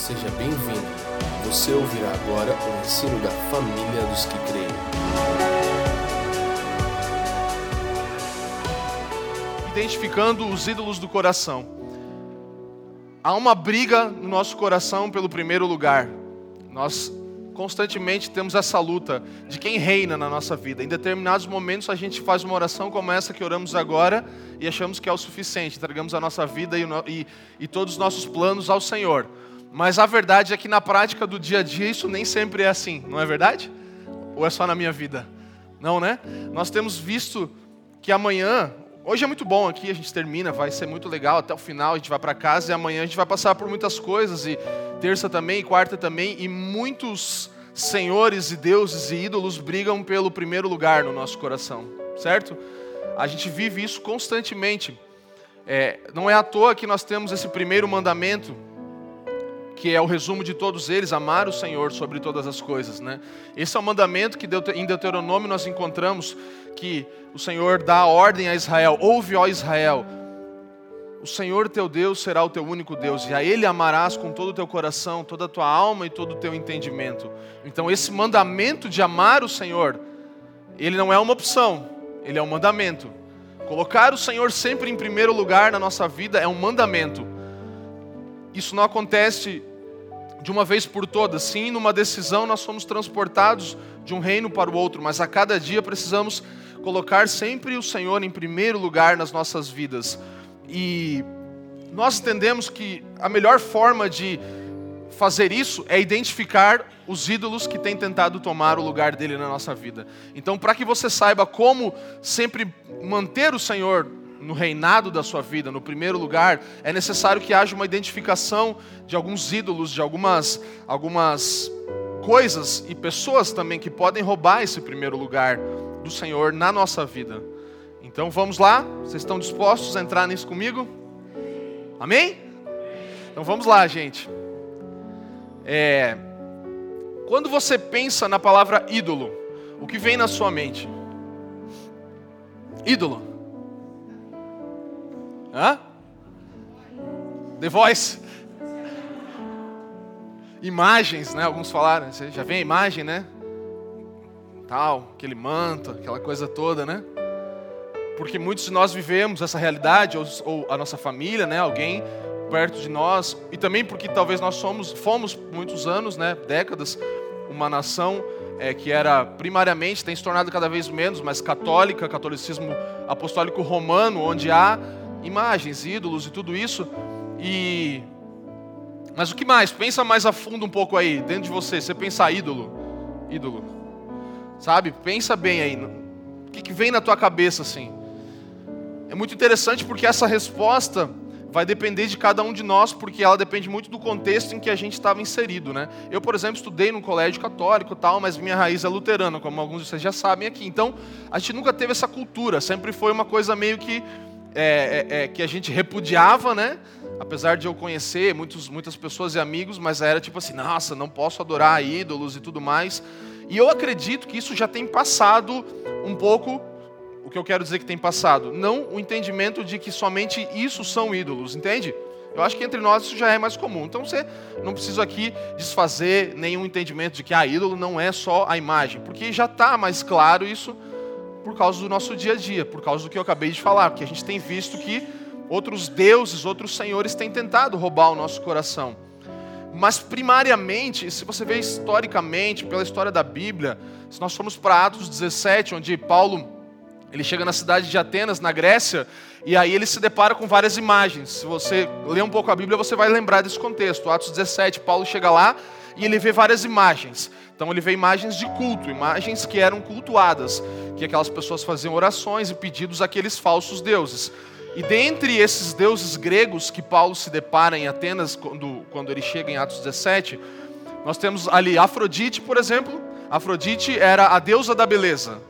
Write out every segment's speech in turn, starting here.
Seja bem-vindo. Você ouvirá agora o ensino da família dos que creem. identificando os ídolos do coração. Há uma briga no nosso coração pelo primeiro lugar. Nós constantemente temos essa luta de quem reina na nossa vida. Em determinados momentos a gente faz uma oração como essa que oramos agora e achamos que é o suficiente, entregamos a nossa vida e, e, e todos os nossos planos ao Senhor. Mas a verdade é que na prática do dia a dia isso nem sempre é assim, não é verdade? Ou é só na minha vida? Não, né? Nós temos visto que amanhã Hoje é muito bom aqui, a gente termina, vai ser muito legal até o final, a gente vai para casa e amanhã a gente vai passar por muitas coisas e terça também, e quarta também e muitos senhores e deuses e ídolos brigam pelo primeiro lugar no nosso coração, certo? A gente vive isso constantemente. É, não é à toa que nós temos esse primeiro mandamento, que é o resumo de todos eles, amar o Senhor sobre todas as coisas, né? Esse é o mandamento que em Deuteronômio nós encontramos que o Senhor dá a ordem a Israel: ouve, ó Israel, o Senhor teu Deus será o teu único Deus, e a Ele amarás com todo o teu coração, toda a tua alma e todo o teu entendimento. Então, esse mandamento de amar o Senhor, ele não é uma opção, ele é um mandamento. Colocar o Senhor sempre em primeiro lugar na nossa vida é um mandamento. Isso não acontece de uma vez por todas. Sim, numa decisão nós somos transportados de um reino para o outro, mas a cada dia precisamos colocar sempre o Senhor em primeiro lugar nas nossas vidas. E nós entendemos que a melhor forma de fazer isso é identificar os ídolos que têm tentado tomar o lugar dele na nossa vida. Então, para que você saiba como sempre manter o Senhor no reinado da sua vida, no primeiro lugar, é necessário que haja uma identificação de alguns ídolos, de algumas, algumas coisas e pessoas também que podem roubar esse primeiro lugar do Senhor na nossa vida. Então vamos lá, vocês estão dispostos a entrar nisso comigo? Amém? Então vamos lá, gente. É, quando você pensa na palavra ídolo, o que vem na sua mente? Ídolo. Hã? The Voice. Imagens, né? Alguns falaram. Você já vê a imagem, né? Tal, aquele manto, aquela coisa toda, né? Porque muitos de nós vivemos essa realidade, ou, ou a nossa família, né? Alguém perto de nós, e também porque talvez nós somos, fomos muitos anos, né? Décadas, uma nação é, que era primariamente, tem se tornado cada vez menos, mas católica, catolicismo apostólico romano, onde há imagens, ídolos e tudo isso. E mas o que mais? Pensa mais a fundo um pouco aí, dentro de você. Você pensa ídolo, ídolo, sabe? Pensa bem aí. O que, que vem na tua cabeça assim? É muito interessante porque essa resposta vai depender de cada um de nós, porque ela depende muito do contexto em que a gente estava inserido, né? Eu, por exemplo, estudei num colégio católico tal, mas minha raiz é luterana, como alguns de vocês já sabem aqui. Então, a gente nunca teve essa cultura, sempre foi uma coisa meio que é, é, é, que a gente repudiava, né? Apesar de eu conhecer muitos, muitas pessoas e amigos, mas era tipo assim, nossa, não posso adorar ídolos e tudo mais. E eu acredito que isso já tem passado um pouco o que eu quero dizer que tem passado. Não o entendimento de que somente isso são ídolos, entende? Eu acho que entre nós isso já é mais comum. Então você não precisa aqui desfazer nenhum entendimento de que a ah, ídolo não é só a imagem, porque já está mais claro isso por causa do nosso dia a dia, por causa do que eu acabei de falar, porque a gente tem visto que outros deuses, outros senhores têm tentado roubar o nosso coração. Mas primariamente, se você vê historicamente, pela história da Bíblia, se nós formos para Atos 17, onde Paulo ele chega na cidade de Atenas, na Grécia, e aí ele se depara com várias imagens. Se você ler um pouco a Bíblia, você vai lembrar desse contexto. Atos 17, Paulo chega lá e ele vê várias imagens. Então ele vê imagens de culto, imagens que eram cultuadas, que aquelas pessoas faziam orações e pedidos àqueles falsos deuses. E dentre esses deuses gregos que Paulo se depara em Atenas, quando, quando ele chega em Atos 17, nós temos ali Afrodite, por exemplo. Afrodite era a deusa da beleza.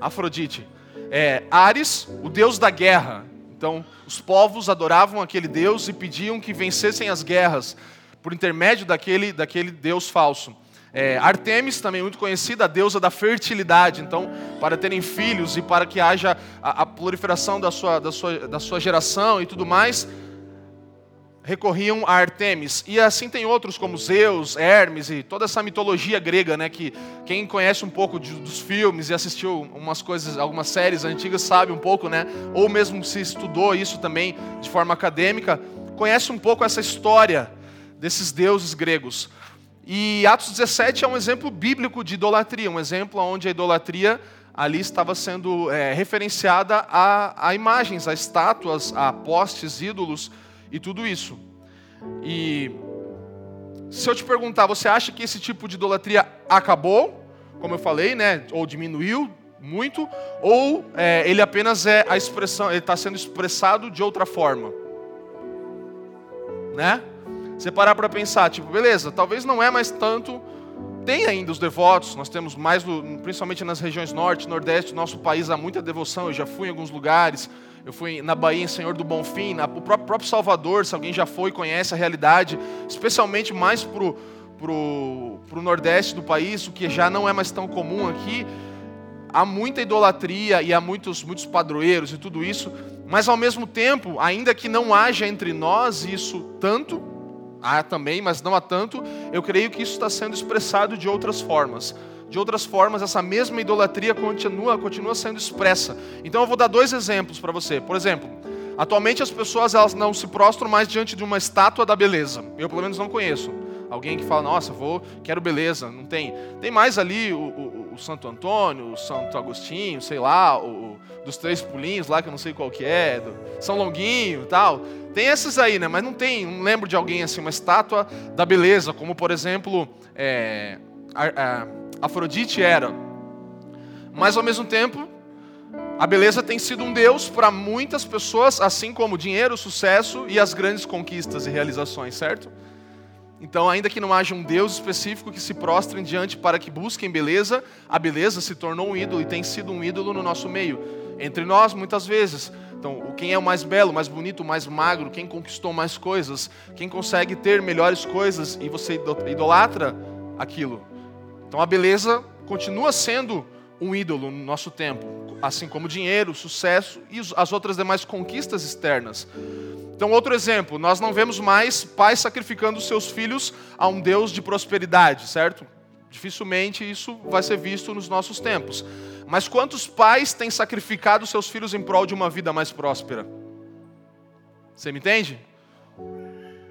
Afrodite. É, Ares, o deus da guerra. Então, os povos adoravam aquele deus e pediam que vencessem as guerras por intermédio daquele, daquele deus falso. É, Artemis, também muito conhecida, a deusa da fertilidade. Então, para terem filhos e para que haja a, a proliferação da sua, da, sua, da sua geração e tudo mais, recorriam a Artemis. E assim tem outros como Zeus, Hermes e toda essa mitologia grega, né, que quem conhece um pouco de, dos filmes e assistiu umas coisas, algumas séries antigas sabe um pouco, né, ou mesmo se estudou isso também de forma acadêmica, conhece um pouco essa história desses deuses gregos. E Atos 17 é um exemplo bíblico de idolatria, um exemplo onde a idolatria ali estava sendo é, referenciada a, a imagens, a estátuas, a postes, ídolos e tudo isso. E se eu te perguntar, você acha que esse tipo de idolatria acabou, como eu falei, né, ou diminuiu muito, ou é, ele apenas é a expressão, ele está sendo expressado de outra forma, né? Você parar para pensar, tipo, beleza, talvez não é mais tanto tem ainda os devotos, nós temos mais, principalmente nas regiões norte, nordeste do nosso país, há muita devoção. Eu já fui em alguns lugares, eu fui na Bahia, em Senhor do Bonfim, na, o próprio, próprio Salvador, se alguém já foi e conhece a realidade, especialmente mais para o pro, pro nordeste do país, o que já não é mais tão comum aqui. Há muita idolatria e há muitos, muitos padroeiros e tudo isso, mas ao mesmo tempo, ainda que não haja entre nós isso tanto, há também, mas não há tanto, eu creio que isso está sendo expressado de outras formas. De outras formas, essa mesma idolatria continua, continua sendo expressa. Então eu vou dar dois exemplos para você. Por exemplo, atualmente as pessoas elas não se prostram mais diante de uma estátua da beleza. Eu pelo menos não conheço. Alguém que fala, nossa, vou, quero beleza. Não tem. Tem mais ali o, o, o Santo Antônio, o Santo Agostinho, sei lá, o, dos três pulinhos lá, que eu não sei qual que é, do São Longuinho tal. Tem esses aí, né? Mas não tem, não lembro de alguém assim, uma estátua da beleza, como por exemplo, é, a, a Afrodite era. Mas ao mesmo tempo, a beleza tem sido um Deus para muitas pessoas, assim como dinheiro, sucesso e as grandes conquistas e realizações, certo? Então, ainda que não haja um Deus específico que se prostrem diante para que busquem beleza, a beleza se tornou um ídolo e tem sido um ídolo no nosso meio. Entre nós, muitas vezes. Então, quem é o mais belo, mais bonito, mais magro, quem conquistou mais coisas, quem consegue ter melhores coisas e você idolatra aquilo. Então, a beleza continua sendo um ídolo no nosso tempo, assim como o dinheiro, o sucesso e as outras demais conquistas externas. Então, outro exemplo, nós não vemos mais pais sacrificando seus filhos a um Deus de prosperidade, certo? Dificilmente isso vai ser visto nos nossos tempos. Mas quantos pais têm sacrificado seus filhos em prol de uma vida mais próspera? Você me entende?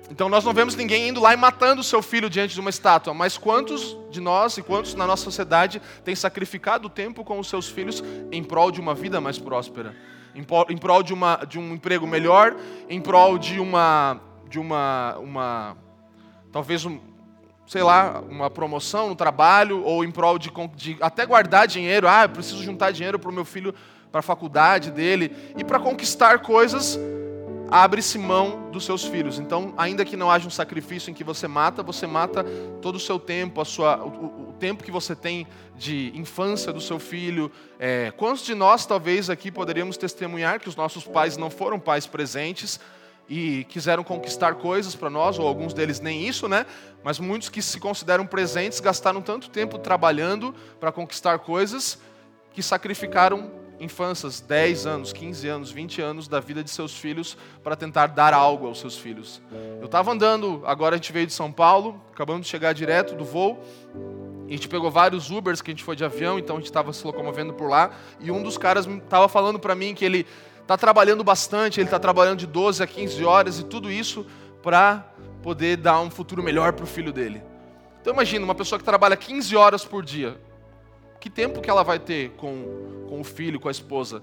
Então nós não vemos ninguém indo lá e matando o seu filho diante de uma estátua, mas quantos de nós e quantos na nossa sociedade têm sacrificado o tempo com os seus filhos em prol de uma vida mais próspera? em prol de, uma, de um emprego melhor, em prol de uma, de uma, uma talvez um, sei lá, uma promoção no trabalho, ou em prol de, de até guardar dinheiro. Ah, eu preciso juntar dinheiro para o meu filho, para a faculdade dele, e para conquistar coisas abre-se mão dos seus filhos. Então, ainda que não haja um sacrifício em que você mata, você mata todo o seu tempo, a sua, o, o tempo que você tem de infância do seu filho. É, quantos de nós, talvez, aqui poderíamos testemunhar que os nossos pais não foram pais presentes e quiseram conquistar coisas para nós, ou alguns deles nem isso, né? Mas muitos que se consideram presentes gastaram tanto tempo trabalhando para conquistar coisas que sacrificaram infâncias, 10 anos, 15 anos, 20 anos da vida de seus filhos para tentar dar algo aos seus filhos. Eu estava andando, agora a gente veio de São Paulo, acabamos de chegar direto do voo, a gente pegou vários Ubers que a gente foi de avião, então a gente estava se locomovendo por lá, e um dos caras estava falando para mim que ele está trabalhando bastante, ele está trabalhando de 12 a 15 horas e tudo isso para poder dar um futuro melhor para o filho dele. Então imagina, uma pessoa que trabalha 15 horas por dia, que tempo que ela vai ter com, com o filho, com a esposa?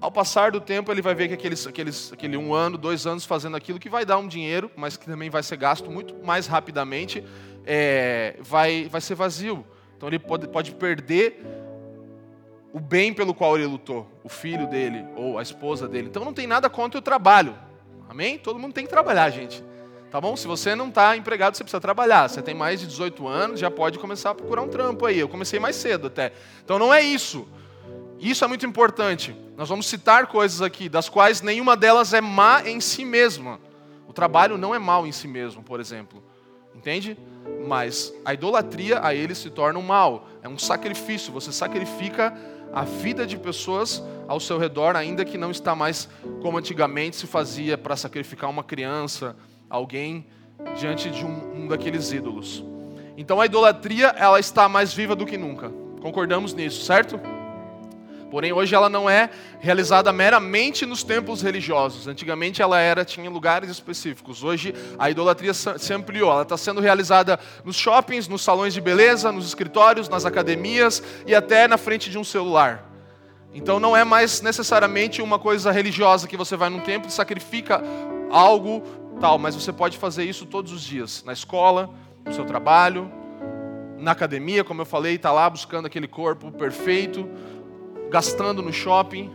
Ao passar do tempo, ele vai ver que aqueles, aqueles, aquele um ano, dois anos fazendo aquilo que vai dar um dinheiro, mas que também vai ser gasto muito mais rapidamente, é, vai, vai ser vazio. Então ele pode, pode perder o bem pelo qual ele lutou, o filho dele ou a esposa dele. Então não tem nada contra o trabalho. Amém? Todo mundo tem que trabalhar, gente. Tá bom? Se você não está empregado, você precisa trabalhar. Você tem mais de 18 anos, já pode começar a procurar um trampo aí. Eu comecei mais cedo até. Então não é isso. Isso é muito importante. Nós vamos citar coisas aqui, das quais nenhuma delas é má em si mesma. O trabalho não é mal em si mesmo, por exemplo. Entende? Mas a idolatria a ele se torna um mal. É um sacrifício. Você sacrifica a vida de pessoas ao seu redor, ainda que não está mais como antigamente se fazia para sacrificar uma criança alguém diante de um, um daqueles ídolos. Então a idolatria ela está mais viva do que nunca. Concordamos nisso, certo? Porém, hoje ela não é realizada meramente nos templos religiosos. Antigamente ela era tinha lugares específicos. Hoje a idolatria se ampliou. Ela está sendo realizada nos shoppings, nos salões de beleza, nos escritórios, nas academias e até na frente de um celular. Então não é mais necessariamente uma coisa religiosa que você vai num templo e sacrifica algo tal, mas você pode fazer isso todos os dias, na escola, no seu trabalho, na academia, como eu falei, está lá buscando aquele corpo perfeito, gastando no shopping,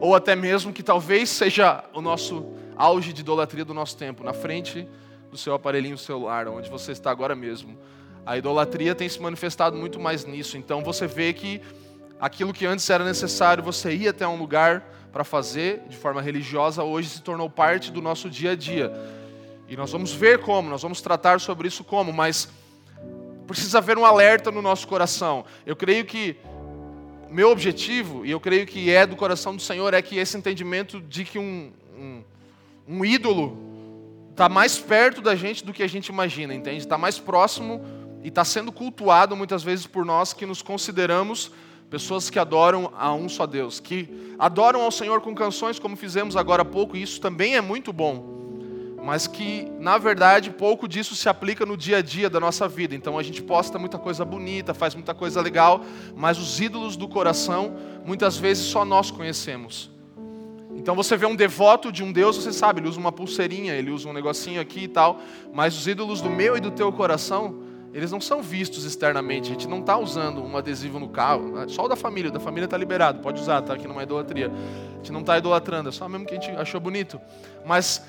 ou até mesmo que talvez seja o nosso auge de idolatria do nosso tempo, na frente do seu aparelhinho celular, onde você está agora mesmo. A idolatria tem se manifestado muito mais nisso. Então você vê que aquilo que antes era necessário você ir até um lugar para fazer de forma religiosa, hoje se tornou parte do nosso dia a dia. E nós vamos ver como, nós vamos tratar sobre isso como, mas precisa haver um alerta no nosso coração. Eu creio que meu objetivo, e eu creio que é do coração do Senhor, é que esse entendimento de que um, um, um ídolo está mais perto da gente do que a gente imagina, entende? Está mais próximo e está sendo cultuado muitas vezes por nós que nos consideramos pessoas que adoram a um só Deus, que adoram ao Senhor com canções, como fizemos agora há pouco, e isso também é muito bom mas que, na verdade, pouco disso se aplica no dia a dia da nossa vida. Então a gente posta muita coisa bonita, faz muita coisa legal, mas os ídolos do coração, muitas vezes só nós conhecemos. Então você vê um devoto de um Deus, você sabe, ele usa uma pulseirinha, ele usa um negocinho aqui e tal, mas os ídolos do meu e do teu coração, eles não são vistos externamente. A gente não está usando um adesivo no carro, só o da família, o da família está liberado, pode usar, tá? Aqui não é idolatria. A gente não está idolatrando, é só mesmo que a gente achou bonito. Mas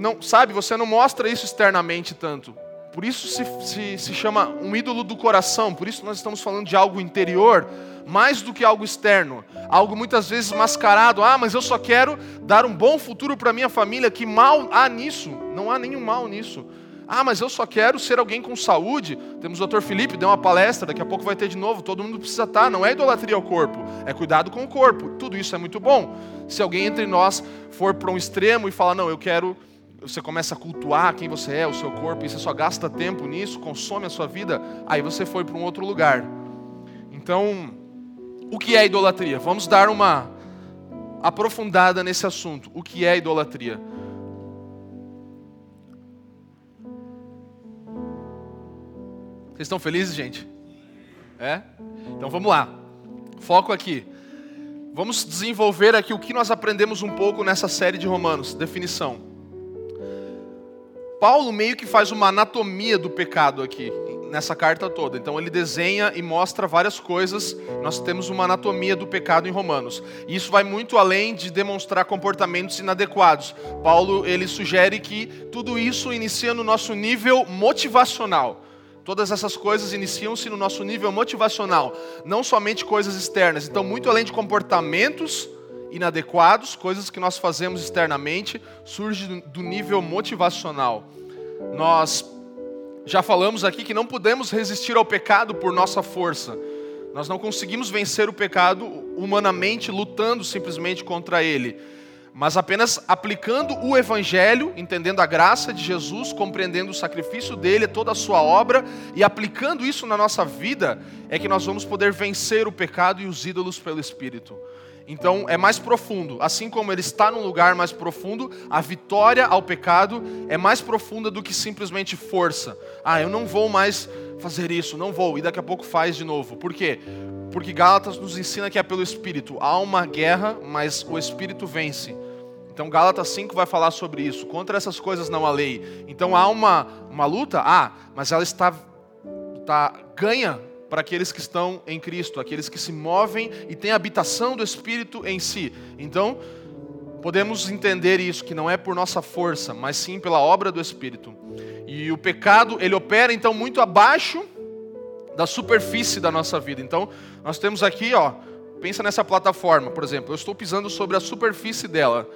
não, sabe, você não mostra isso externamente tanto. Por isso se, se, se chama um ídolo do coração, por isso nós estamos falando de algo interior, mais do que algo externo. Algo muitas vezes mascarado. Ah, mas eu só quero dar um bom futuro para minha família. Que mal há nisso? Não há nenhum mal nisso. Ah, mas eu só quero ser alguém com saúde. Temos o Dr. Felipe, deu uma palestra, daqui a pouco vai ter de novo. Todo mundo precisa estar. Não é idolatria ao corpo, é cuidado com o corpo. Tudo isso é muito bom. Se alguém entre nós for para um extremo e falar, não, eu quero você começa a cultuar quem você é, o seu corpo, e você só gasta tempo nisso, consome a sua vida, aí você foi para um outro lugar. Então, o que é idolatria? Vamos dar uma aprofundada nesse assunto. O que é idolatria? Vocês estão felizes, gente? É? Então vamos lá. Foco aqui. Vamos desenvolver aqui o que nós aprendemos um pouco nessa série de Romanos. Definição. Paulo meio que faz uma anatomia do pecado aqui, nessa carta toda. Então ele desenha e mostra várias coisas. Nós temos uma anatomia do pecado em Romanos. E isso vai muito além de demonstrar comportamentos inadequados. Paulo ele sugere que tudo isso inicia no nosso nível motivacional. Todas essas coisas iniciam-se no nosso nível motivacional, não somente coisas externas. Então, muito além de comportamentos, inadequados, coisas que nós fazemos externamente, surge do nível motivacional. Nós já falamos aqui que não podemos resistir ao pecado por nossa força. Nós não conseguimos vencer o pecado humanamente lutando simplesmente contra ele, mas apenas aplicando o evangelho, entendendo a graça de Jesus, compreendendo o sacrifício dele, toda a sua obra e aplicando isso na nossa vida, é que nós vamos poder vencer o pecado e os ídolos pelo espírito. Então é mais profundo. Assim como ele está num lugar mais profundo, a vitória ao pecado é mais profunda do que simplesmente força. Ah, eu não vou mais fazer isso, não vou, e daqui a pouco faz de novo. Por quê? Porque Gálatas nos ensina que é pelo Espírito. Há uma guerra, mas o Espírito vence. Então Gálatas 5 vai falar sobre isso. Contra essas coisas não há lei. Então há uma, uma luta? Ah, mas ela está, está ganha para aqueles que estão em Cristo, aqueles que se movem e têm a habitação do Espírito em si. Então, podemos entender isso, que não é por nossa força, mas sim pela obra do Espírito. E o pecado, ele opera então muito abaixo da superfície da nossa vida. Então, nós temos aqui, ó, pensa nessa plataforma, por exemplo, eu estou pisando sobre a superfície dela.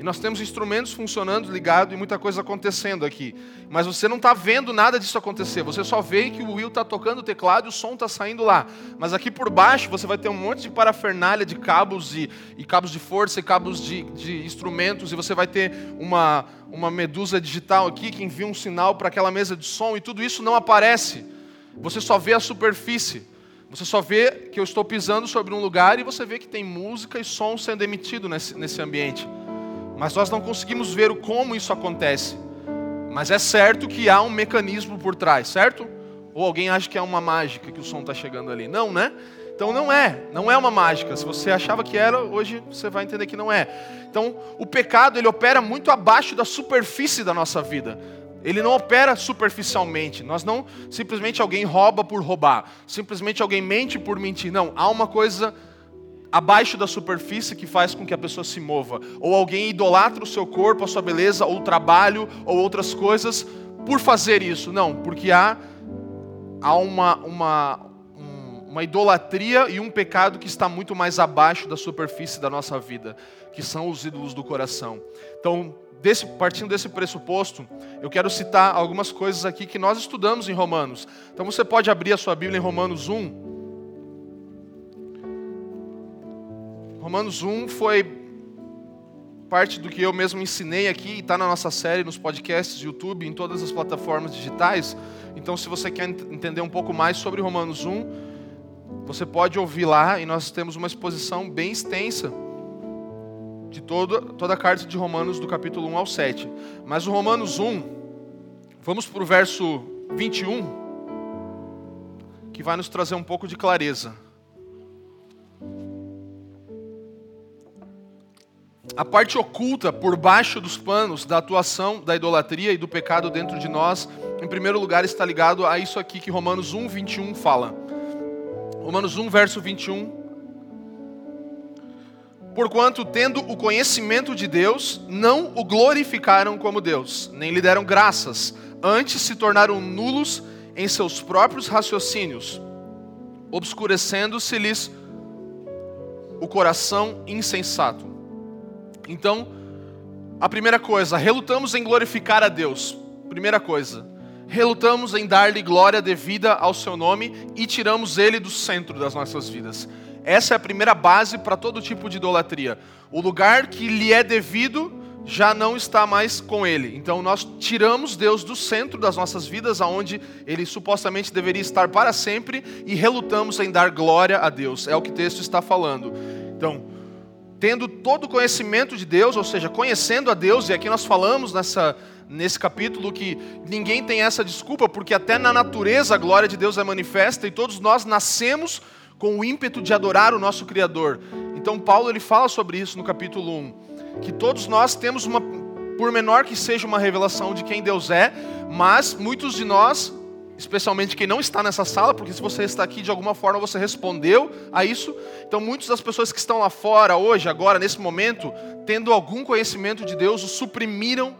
E nós temos instrumentos funcionando, ligado e muita coisa acontecendo aqui. Mas você não está vendo nada disso acontecer. Você só vê que o Will está tocando o teclado e o som está saindo lá. Mas aqui por baixo você vai ter um monte de parafernália de cabos e, e cabos de força e cabos de, de, instrumentos. E você vai ter uma, uma medusa digital aqui que envia um sinal para aquela mesa de som. E tudo isso não aparece. Você só vê a superfície. Você só vê que eu estou pisando sobre um lugar e você vê que tem música e som sendo emitido nesse, nesse ambiente mas nós não conseguimos ver o como isso acontece. Mas é certo que há um mecanismo por trás, certo? Ou alguém acha que é uma mágica que o som está chegando ali? Não, né? Então não é, não é uma mágica. Se você achava que era, hoje você vai entender que não é. Então o pecado ele opera muito abaixo da superfície da nossa vida. Ele não opera superficialmente. Nós não simplesmente alguém rouba por roubar, simplesmente alguém mente por mentir. Não, há uma coisa abaixo da superfície que faz com que a pessoa se mova. Ou alguém idolatra o seu corpo, a sua beleza, ou o trabalho, ou outras coisas por fazer isso. Não, porque há, há uma, uma, uma idolatria e um pecado que está muito mais abaixo da superfície da nossa vida, que são os ídolos do coração. Então, desse, partindo desse pressuposto, eu quero citar algumas coisas aqui que nós estudamos em Romanos. Então você pode abrir a sua Bíblia em Romanos 1. Romanos 1 foi parte do que eu mesmo ensinei aqui, está na nossa série, nos podcasts, YouTube, em todas as plataformas digitais. Então, se você quer entender um pouco mais sobre Romanos 1, você pode ouvir lá, e nós temos uma exposição bem extensa de toda, toda a carta de Romanos, do capítulo 1 ao 7. Mas o Romanos 1, vamos para o verso 21, que vai nos trazer um pouco de clareza. A parte oculta por baixo dos panos da atuação da idolatria e do pecado dentro de nós, em primeiro lugar está ligado a isso aqui que Romanos 1, 21 fala. Romanos 1, verso 21. Porquanto, tendo o conhecimento de Deus, não o glorificaram como Deus, nem lhe deram graças, antes se tornaram nulos em seus próprios raciocínios, obscurecendo-se-lhes o coração insensato. Então, a primeira coisa, relutamos em glorificar a Deus. Primeira coisa, relutamos em dar-lhe glória devida ao seu nome e tiramos ele do centro das nossas vidas. Essa é a primeira base para todo tipo de idolatria. O lugar que lhe é devido já não está mais com ele. Então nós tiramos Deus do centro das nossas vidas, aonde ele supostamente deveria estar para sempre, e relutamos em dar glória a Deus. É o que o texto está falando. Então, tendo todo o conhecimento de Deus, ou seja, conhecendo a Deus, e aqui nós falamos nessa, nesse capítulo que ninguém tem essa desculpa, porque até na natureza a glória de Deus é manifesta e todos nós nascemos com o ímpeto de adorar o nosso Criador. Então Paulo ele fala sobre isso no capítulo 1, que todos nós temos uma, por menor que seja uma revelação de quem Deus é, mas muitos de nós especialmente quem não está nessa sala, porque se você está aqui de alguma forma você respondeu a isso. Então, muitas das pessoas que estão lá fora hoje, agora, nesse momento, tendo algum conhecimento de Deus, o suprimiram,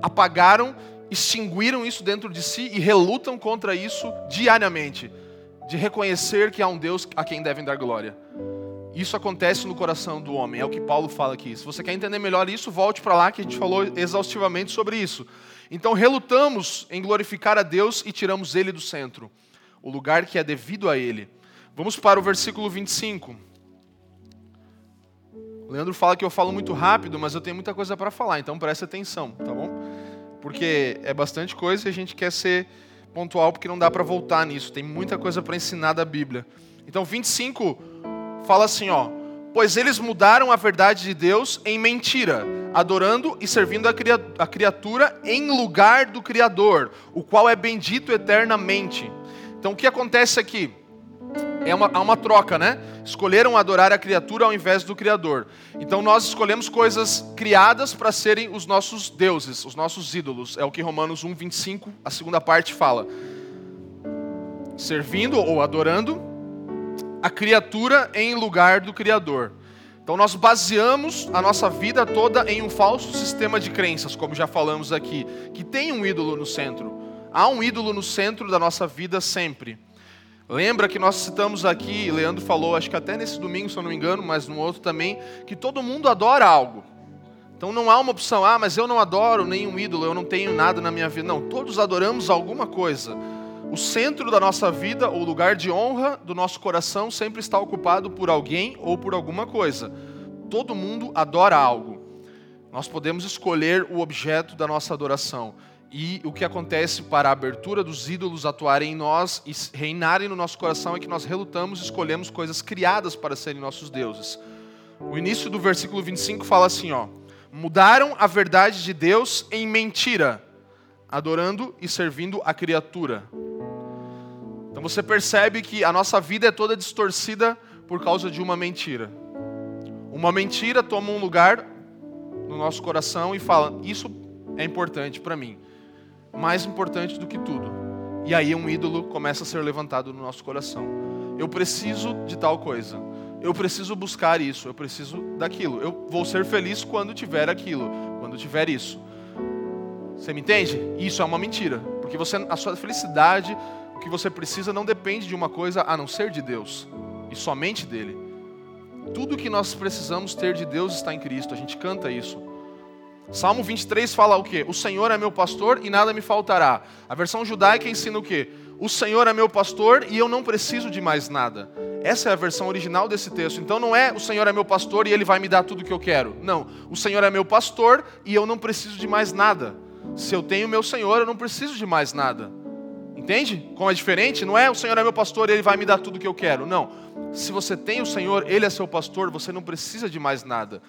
apagaram, extinguiram isso dentro de si e relutam contra isso diariamente, de reconhecer que há um Deus a quem devem dar glória. Isso acontece no coração do homem, é o que Paulo fala aqui. Se você quer entender melhor isso, volte para lá que a gente falou exaustivamente sobre isso. Então relutamos em glorificar a Deus e tiramos ele do centro, o lugar que é devido a ele. Vamos para o versículo 25. O Leandro fala que eu falo muito rápido, mas eu tenho muita coisa para falar, então preste atenção, tá bom? Porque é bastante coisa e a gente quer ser pontual porque não dá para voltar nisso. Tem muita coisa para ensinar da Bíblia. Então 25 fala assim, ó: "Pois eles mudaram a verdade de Deus em mentira." adorando e servindo a criatura em lugar do Criador, o qual é bendito eternamente. Então o que acontece aqui? É uma, há uma troca, né? Escolheram adorar a criatura ao invés do Criador. Então nós escolhemos coisas criadas para serem os nossos deuses, os nossos ídolos. É o que Romanos 1, 25, a segunda parte fala. Servindo ou adorando a criatura em lugar do Criador. Então nós baseamos a nossa vida toda em um falso sistema de crenças, como já falamos aqui, que tem um ídolo no centro. Há um ídolo no centro da nossa vida sempre. Lembra que nós citamos aqui, Leandro falou, acho que até nesse domingo, se eu não me engano, mas no outro também, que todo mundo adora algo. Então não há uma opção, ah, mas eu não adoro nenhum ídolo, eu não tenho nada na minha vida. Não, todos adoramos alguma coisa. O centro da nossa vida, o lugar de honra do nosso coração, sempre está ocupado por alguém ou por alguma coisa. Todo mundo adora algo. Nós podemos escolher o objeto da nossa adoração. E o que acontece para a abertura dos ídolos atuarem em nós e reinarem no nosso coração é que nós relutamos e escolhemos coisas criadas para serem nossos deuses. O início do versículo 25 fala assim, ó: Mudaram a verdade de Deus em mentira, adorando e servindo a criatura. Então você percebe que a nossa vida é toda distorcida por causa de uma mentira. Uma mentira toma um lugar no nosso coração e fala: Isso é importante para mim mais importante do que tudo. E aí um ídolo começa a ser levantado no nosso coração. Eu preciso de tal coisa. Eu preciso buscar isso, eu preciso daquilo. Eu vou ser feliz quando tiver aquilo, quando tiver isso. Você me entende? Isso é uma mentira, porque você a sua felicidade, o que você precisa não depende de uma coisa a não ser de Deus e somente dele. Tudo que nós precisamos ter de Deus está em Cristo. A gente canta isso. Salmo 23 fala o quê? O Senhor é meu pastor e nada me faltará. A versão judaica ensina o quê? O Senhor é meu pastor e eu não preciso de mais nada. Essa é a versão original desse texto. Então não é o Senhor é meu pastor e ele vai me dar tudo o que eu quero. Não. O Senhor é meu pastor e eu não preciso de mais nada. Se eu tenho meu Senhor, eu não preciso de mais nada. Entende? Como é diferente? Não é o Senhor é meu pastor ele vai me dar tudo o que eu quero. Não. Se você tem o Senhor, ele é seu pastor, você não precisa de mais nada.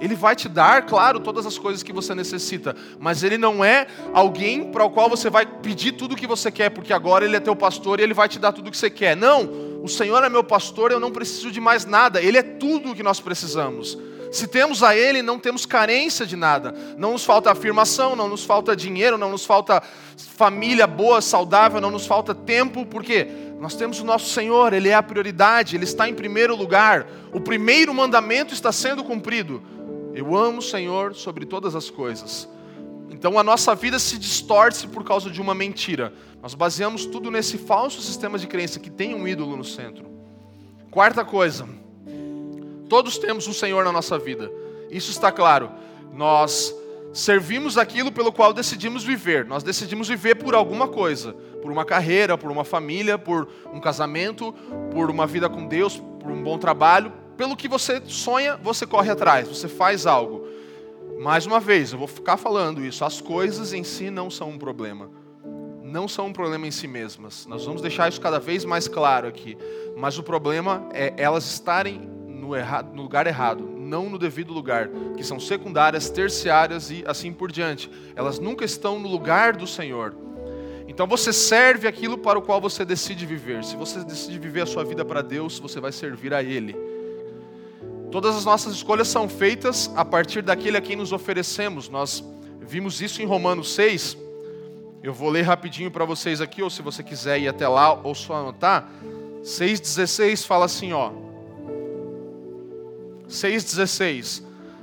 Ele vai te dar, claro, todas as coisas que você necessita, mas ele não é alguém para o qual você vai pedir tudo o que você quer, porque agora ele é teu pastor e ele vai te dar tudo o que você quer. Não, o Senhor é meu pastor, eu não preciso de mais nada, ele é tudo o que nós precisamos. Se temos a Ele, não temos carência de nada. Não nos falta afirmação, não nos falta dinheiro, não nos falta família boa, saudável, não nos falta tempo, porque nós temos o nosso Senhor, Ele é a prioridade, Ele está em primeiro lugar. O primeiro mandamento está sendo cumprido. Eu amo o Senhor sobre todas as coisas. Então a nossa vida se distorce por causa de uma mentira. Nós baseamos tudo nesse falso sistema de crença que tem um ídolo no centro. Quarta coisa, todos temos um Senhor na nossa vida. Isso está claro. Nós servimos aquilo pelo qual decidimos viver. Nós decidimos viver por alguma coisa, por uma carreira, por uma família, por um casamento, por uma vida com Deus, por um bom trabalho, pelo que você sonha, você corre atrás, você faz algo. Mais uma vez, eu vou ficar falando isso, as coisas em si não são um problema. Não são um problema em si mesmas. Nós vamos deixar isso cada vez mais claro aqui. Mas o problema é elas estarem no, errado, no lugar errado, não no devido lugar, que são secundárias, terciárias e assim por diante. Elas nunca estão no lugar do Senhor. Então você serve aquilo para o qual você decide viver. Se você decide viver a sua vida para Deus, você vai servir a Ele. Todas as nossas escolhas são feitas a partir daquele a quem nos oferecemos. Nós vimos isso em Romanos 6. Eu vou ler rapidinho para vocês aqui, ou se você quiser ir até lá, ou só anotar. 6,16 fala assim, ó. 6,16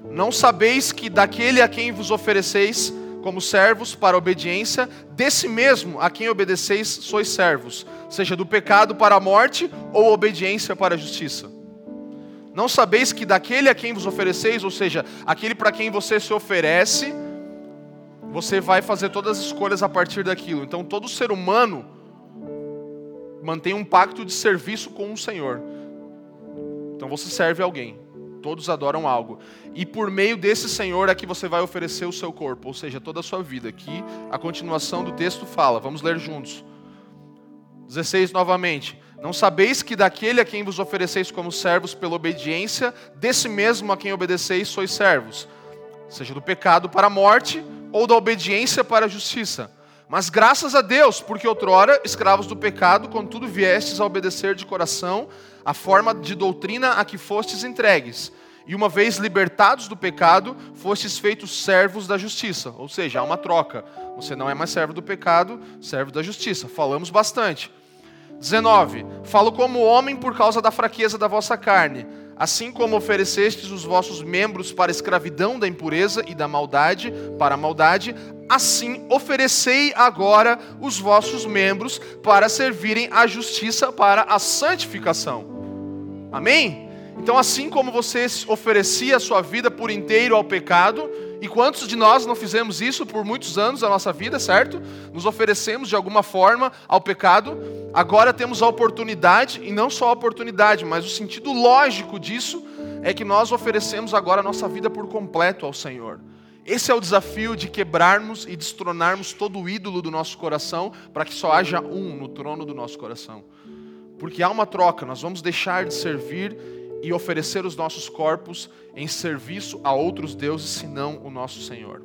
Não sabeis que daquele a quem vos ofereceis como servos para a obediência, desse mesmo a quem obedeceis sois servos, seja do pecado para a morte ou obediência para a justiça. Não sabeis que daquele a quem vos ofereceis, ou seja, aquele para quem você se oferece, você vai fazer todas as escolhas a partir daquilo. Então todo ser humano mantém um pacto de serviço com o Senhor. Então você serve alguém. Todos adoram algo. E por meio desse Senhor é que você vai oferecer o seu corpo, ou seja, toda a sua vida. Aqui a continuação do texto fala. Vamos ler juntos. 16 novamente. Não sabeis que daquele a quem vos ofereceis como servos pela obediência, desse mesmo a quem obedeceis sois servos, seja do pecado para a morte ou da obediência para a justiça. Mas graças a Deus, porque outrora, escravos do pecado, contudo viestes a obedecer de coração a forma de doutrina a que fostes entregues. E uma vez libertados do pecado, fostes feitos servos da justiça. Ou seja, há uma troca. Você não é mais servo do pecado, servo da justiça. Falamos bastante. 19. Falo como homem por causa da fraqueza da vossa carne. Assim como oferecestes os vossos membros para a escravidão da impureza e da maldade, para a maldade, assim oferecei agora os vossos membros para servirem à justiça para a santificação. Amém? Então, assim como você oferecia a sua vida por inteiro ao pecado, e quantos de nós não fizemos isso por muitos anos da nossa vida, certo? Nos oferecemos de alguma forma ao pecado, agora temos a oportunidade, e não só a oportunidade, mas o sentido lógico disso é que nós oferecemos agora a nossa vida por completo ao Senhor. Esse é o desafio de quebrarmos e destronarmos todo o ídolo do nosso coração, para que só haja um no trono do nosso coração. Porque há uma troca, nós vamos deixar de servir e oferecer os nossos corpos em serviço a outros deuses, senão o nosso Senhor.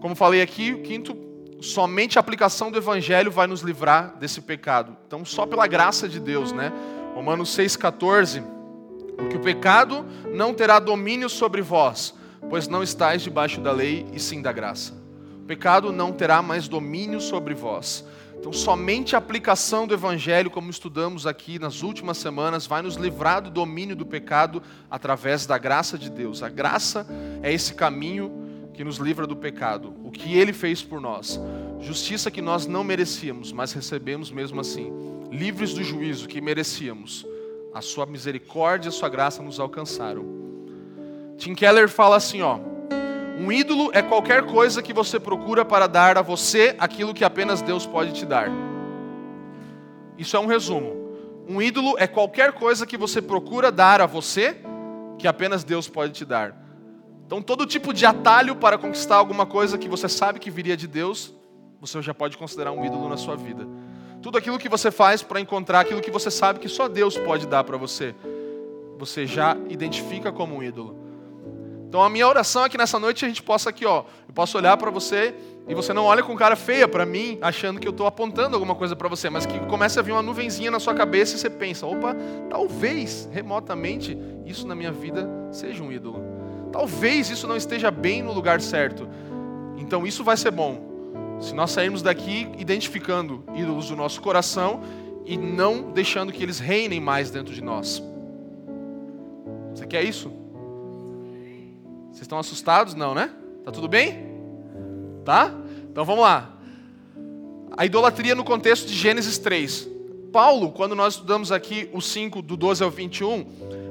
Como falei aqui, o quinto, somente a aplicação do Evangelho vai nos livrar desse pecado. Então, só pela graça de Deus, né? Romanos 6,14. Porque o pecado não terá domínio sobre vós, pois não estáis debaixo da lei e sim da graça. O pecado não terá mais domínio sobre vós. Então, somente a aplicação do Evangelho, como estudamos aqui nas últimas semanas, vai nos livrar do domínio do pecado através da graça de Deus. A graça é esse caminho que nos livra do pecado, o que Ele fez por nós. Justiça que nós não merecíamos, mas recebemos mesmo assim. Livres do juízo que merecíamos. A Sua misericórdia e a Sua graça nos alcançaram. Tim Keller fala assim, ó. Um ídolo é qualquer coisa que você procura para dar a você aquilo que apenas Deus pode te dar. Isso é um resumo. Um ídolo é qualquer coisa que você procura dar a você que apenas Deus pode te dar. Então, todo tipo de atalho para conquistar alguma coisa que você sabe que viria de Deus, você já pode considerar um ídolo na sua vida. Tudo aquilo que você faz para encontrar aquilo que você sabe que só Deus pode dar para você, você já identifica como um ídolo. Então a minha oração é que nessa noite a gente possa aqui, ó, eu posso olhar para você e você não olha com cara feia para mim, achando que eu estou apontando alguma coisa para você, mas que comece a vir uma nuvenzinha na sua cabeça e você pensa, opa, talvez remotamente isso na minha vida seja um ídolo. Talvez isso não esteja bem no lugar certo. Então isso vai ser bom. Se nós sairmos daqui identificando ídolos do nosso coração e não deixando que eles reinem mais dentro de nós. Você quer isso? Vocês estão assustados? Não, né? Tá tudo bem? Tá? Então vamos lá. A idolatria no contexto de Gênesis 3. Paulo, quando nós estudamos aqui o 5, do 12 ao 21,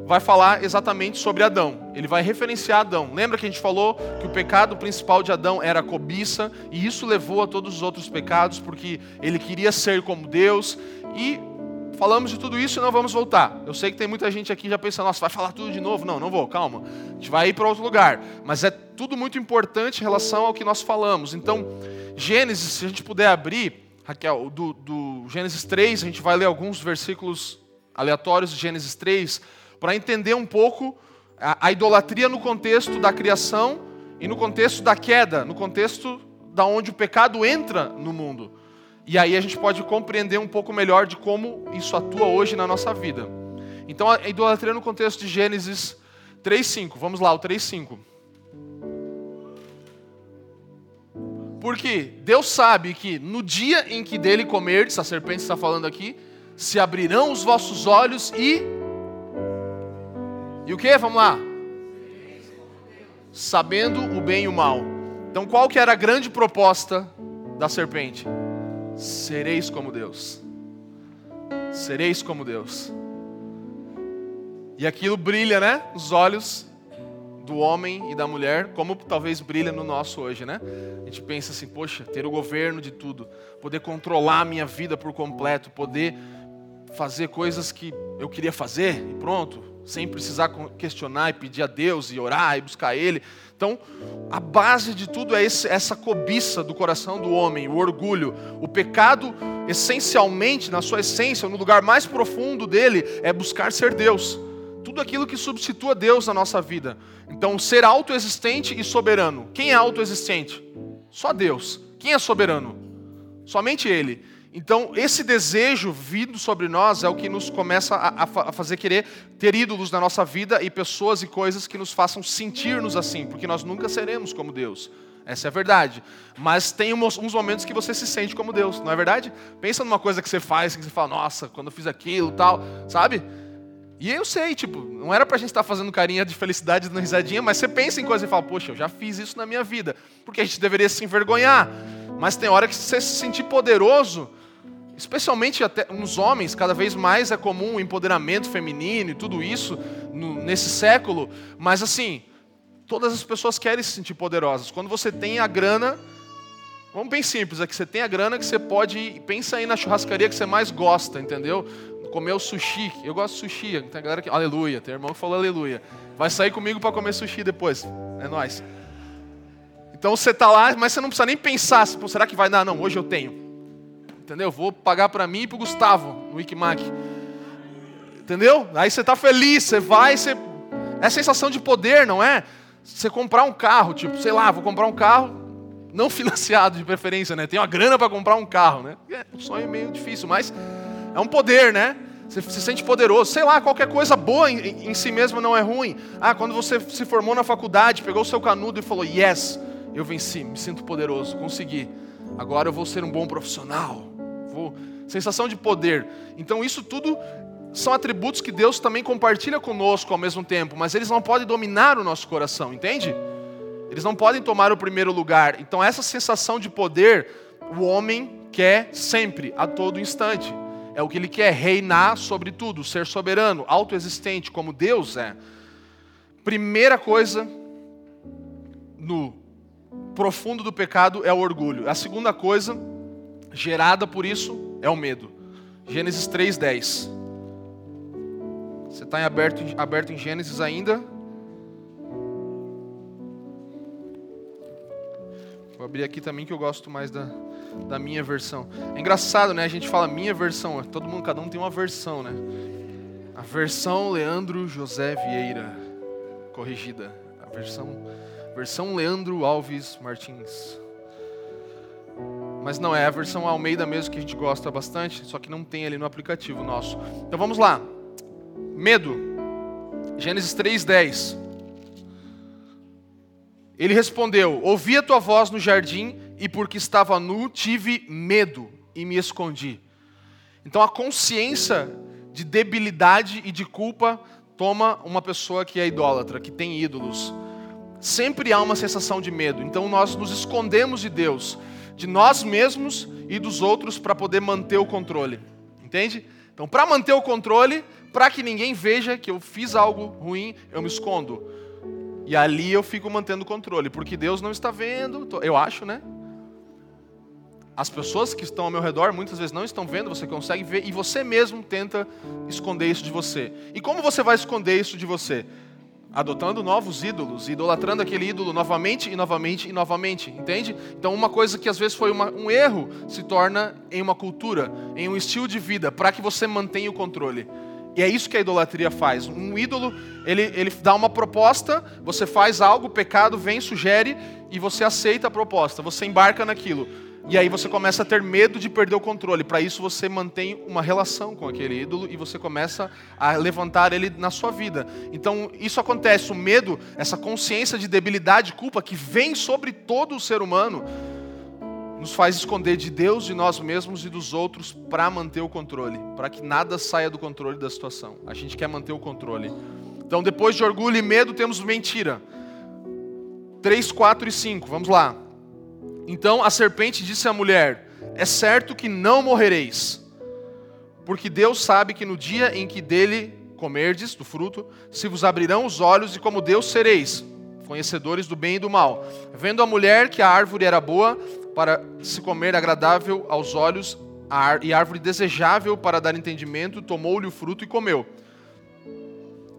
vai falar exatamente sobre Adão. Ele vai referenciar Adão. Lembra que a gente falou que o pecado principal de Adão era a cobiça, e isso levou a todos os outros pecados, porque ele queria ser como Deus, e falamos de tudo isso e não vamos voltar. Eu sei que tem muita gente aqui já pensando, nossa, vai falar tudo de novo. Não, não vou, calma. A gente vai ir para outro lugar. Mas é tudo muito importante em relação ao que nós falamos. Então, Gênesis, se a gente puder abrir, Raquel, do, do Gênesis 3, a gente vai ler alguns versículos aleatórios de Gênesis 3, para entender um pouco a, a idolatria no contexto da criação e no contexto da queda, no contexto da onde o pecado entra no mundo. E aí a gente pode compreender um pouco melhor de como isso atua hoje na nossa vida. Então a idolatria no contexto de Gênesis 3:5. Vamos lá, o 3:5. Porque Deus sabe que no dia em que dele comerdes, a serpente está falando aqui, se abrirão os vossos olhos e E o que? Vamos lá. Sabendo o bem e o mal. Então qual que era a grande proposta da serpente? Sereis como Deus. Sereis como Deus. E aquilo brilha, né? Os olhos do homem e da mulher, como talvez brilha no nosso hoje, né? A gente pensa assim, poxa, ter o governo de tudo, poder controlar a minha vida por completo, poder fazer coisas que eu queria fazer e pronto, sem precisar questionar e pedir a Deus e orar e buscar Ele. Então, a base de tudo é esse, essa cobiça do coração do homem, o orgulho. O pecado, essencialmente, na sua essência, no lugar mais profundo dele, é buscar ser Deus. Tudo aquilo que substitua Deus na nossa vida. Então, ser autoexistente e soberano. Quem é autoexistente? Só Deus. Quem é soberano? Somente Ele. Então, esse desejo vindo sobre nós é o que nos começa a, a, fazer querer ter ídolos na nossa vida e pessoas e coisas que nos façam sentir-nos assim, porque nós nunca seremos como Deus. Essa é a verdade. Mas tem uns, momentos que você se sente como Deus, não é verdade? Pensa numa coisa que você faz, que você fala, nossa, quando eu fiz aquilo tal, sabe? E eu sei, tipo, não era pra gente estar fazendo carinha de felicidade dando risadinha, mas você pensa em coisa e fala, poxa, eu já fiz isso na minha vida. Porque a gente deveria se envergonhar. Mas tem hora que você se sentir poderoso Especialmente até nos homens, cada vez mais é comum o empoderamento feminino e tudo isso no, nesse século, mas assim, todas as pessoas querem se sentir poderosas. Quando você tem a grana, vamos bem simples, é que você tem a grana que você pode ir, pensa aí na churrascaria que você mais gosta, entendeu? Comer o sushi, eu gosto de sushi, tem a galera que, aleluia, tem irmão que falou aleluia. Vai sair comigo para comer sushi depois, é nós. Então você está lá, mas você não precisa nem pensar, será que vai dar? Não, hoje eu tenho. Entendeu? Vou pagar para mim e para o Gustavo, no Wikimac. Entendeu? Aí você está feliz, você vai, você... é sensação de poder, não é? Você comprar um carro, tipo, sei lá, vou comprar um carro, não financiado de preferência, né? Tem uma grana para comprar um carro, né? É um sonho meio difícil, mas é um poder, né? Você se sente poderoso. Sei lá, qualquer coisa boa em, em si mesmo não é ruim. Ah, quando você se formou na faculdade, pegou o seu canudo e falou: Yes, eu venci, me sinto poderoso, consegui. Agora eu vou ser um bom profissional Sensação de poder. Então, isso tudo são atributos que Deus também compartilha conosco ao mesmo tempo, mas eles não podem dominar o nosso coração, entende? Eles não podem tomar o primeiro lugar. Então, essa sensação de poder, o homem quer sempre, a todo instante. É o que ele quer, reinar sobre tudo, ser soberano, autoexistente, como Deus é. Primeira coisa no profundo do pecado é o orgulho. A segunda coisa gerada por isso é o medo. Gênesis 3:10. Você está aberto, aberto em Gênesis ainda? Vou abrir aqui também que eu gosto mais da, da minha versão. É engraçado, né? A gente fala minha versão, todo mundo, cada um tem uma versão, né? A versão Leandro José Vieira, corrigida. A versão, versão Leandro Alves Martins. Mas não, é a versão Almeida mesmo que a gente gosta bastante, só que não tem ali no aplicativo nosso. Então vamos lá. Medo. Gênesis 3:10. Ele respondeu: Ouvi a tua voz no jardim e porque estava nu tive medo e me escondi. Então a consciência de debilidade e de culpa toma uma pessoa que é idólatra, que tem ídolos. Sempre há uma sensação de medo. Então nós nos escondemos de Deus de nós mesmos e dos outros para poder manter o controle. Entende? Então, para manter o controle, para que ninguém veja que eu fiz algo ruim, eu me escondo. E ali eu fico mantendo o controle, porque Deus não está vendo, eu acho, né? As pessoas que estão ao meu redor muitas vezes não estão vendo, você consegue ver, e você mesmo tenta esconder isso de você. E como você vai esconder isso de você? Adotando novos ídolos, idolatrando aquele ídolo novamente e novamente e novamente, entende? Então, uma coisa que às vezes foi uma, um erro se torna em uma cultura, em um estilo de vida, para que você mantenha o controle. E é isso que a idolatria faz. Um ídolo, ele, ele dá uma proposta, você faz algo, o pecado vem, sugere, e você aceita a proposta, você embarca naquilo. E aí você começa a ter medo de perder o controle. Para isso você mantém uma relação com aquele ídolo e você começa a levantar ele na sua vida. Então isso acontece, o medo, essa consciência de debilidade, culpa que vem sobre todo o ser humano, nos faz esconder de Deus, de nós mesmos e dos outros para manter o controle, para que nada saia do controle da situação. A gente quer manter o controle. Então depois de orgulho e medo temos mentira. 3, 4 e 5. Vamos lá. Então a serpente disse à mulher: É certo que não morrereis, porque Deus sabe que no dia em que dele comerdes do fruto, se vos abrirão os olhos e como Deus sereis, conhecedores do bem e do mal. Vendo a mulher que a árvore era boa para se comer agradável aos olhos e árvore desejável para dar entendimento, tomou-lhe o fruto e comeu.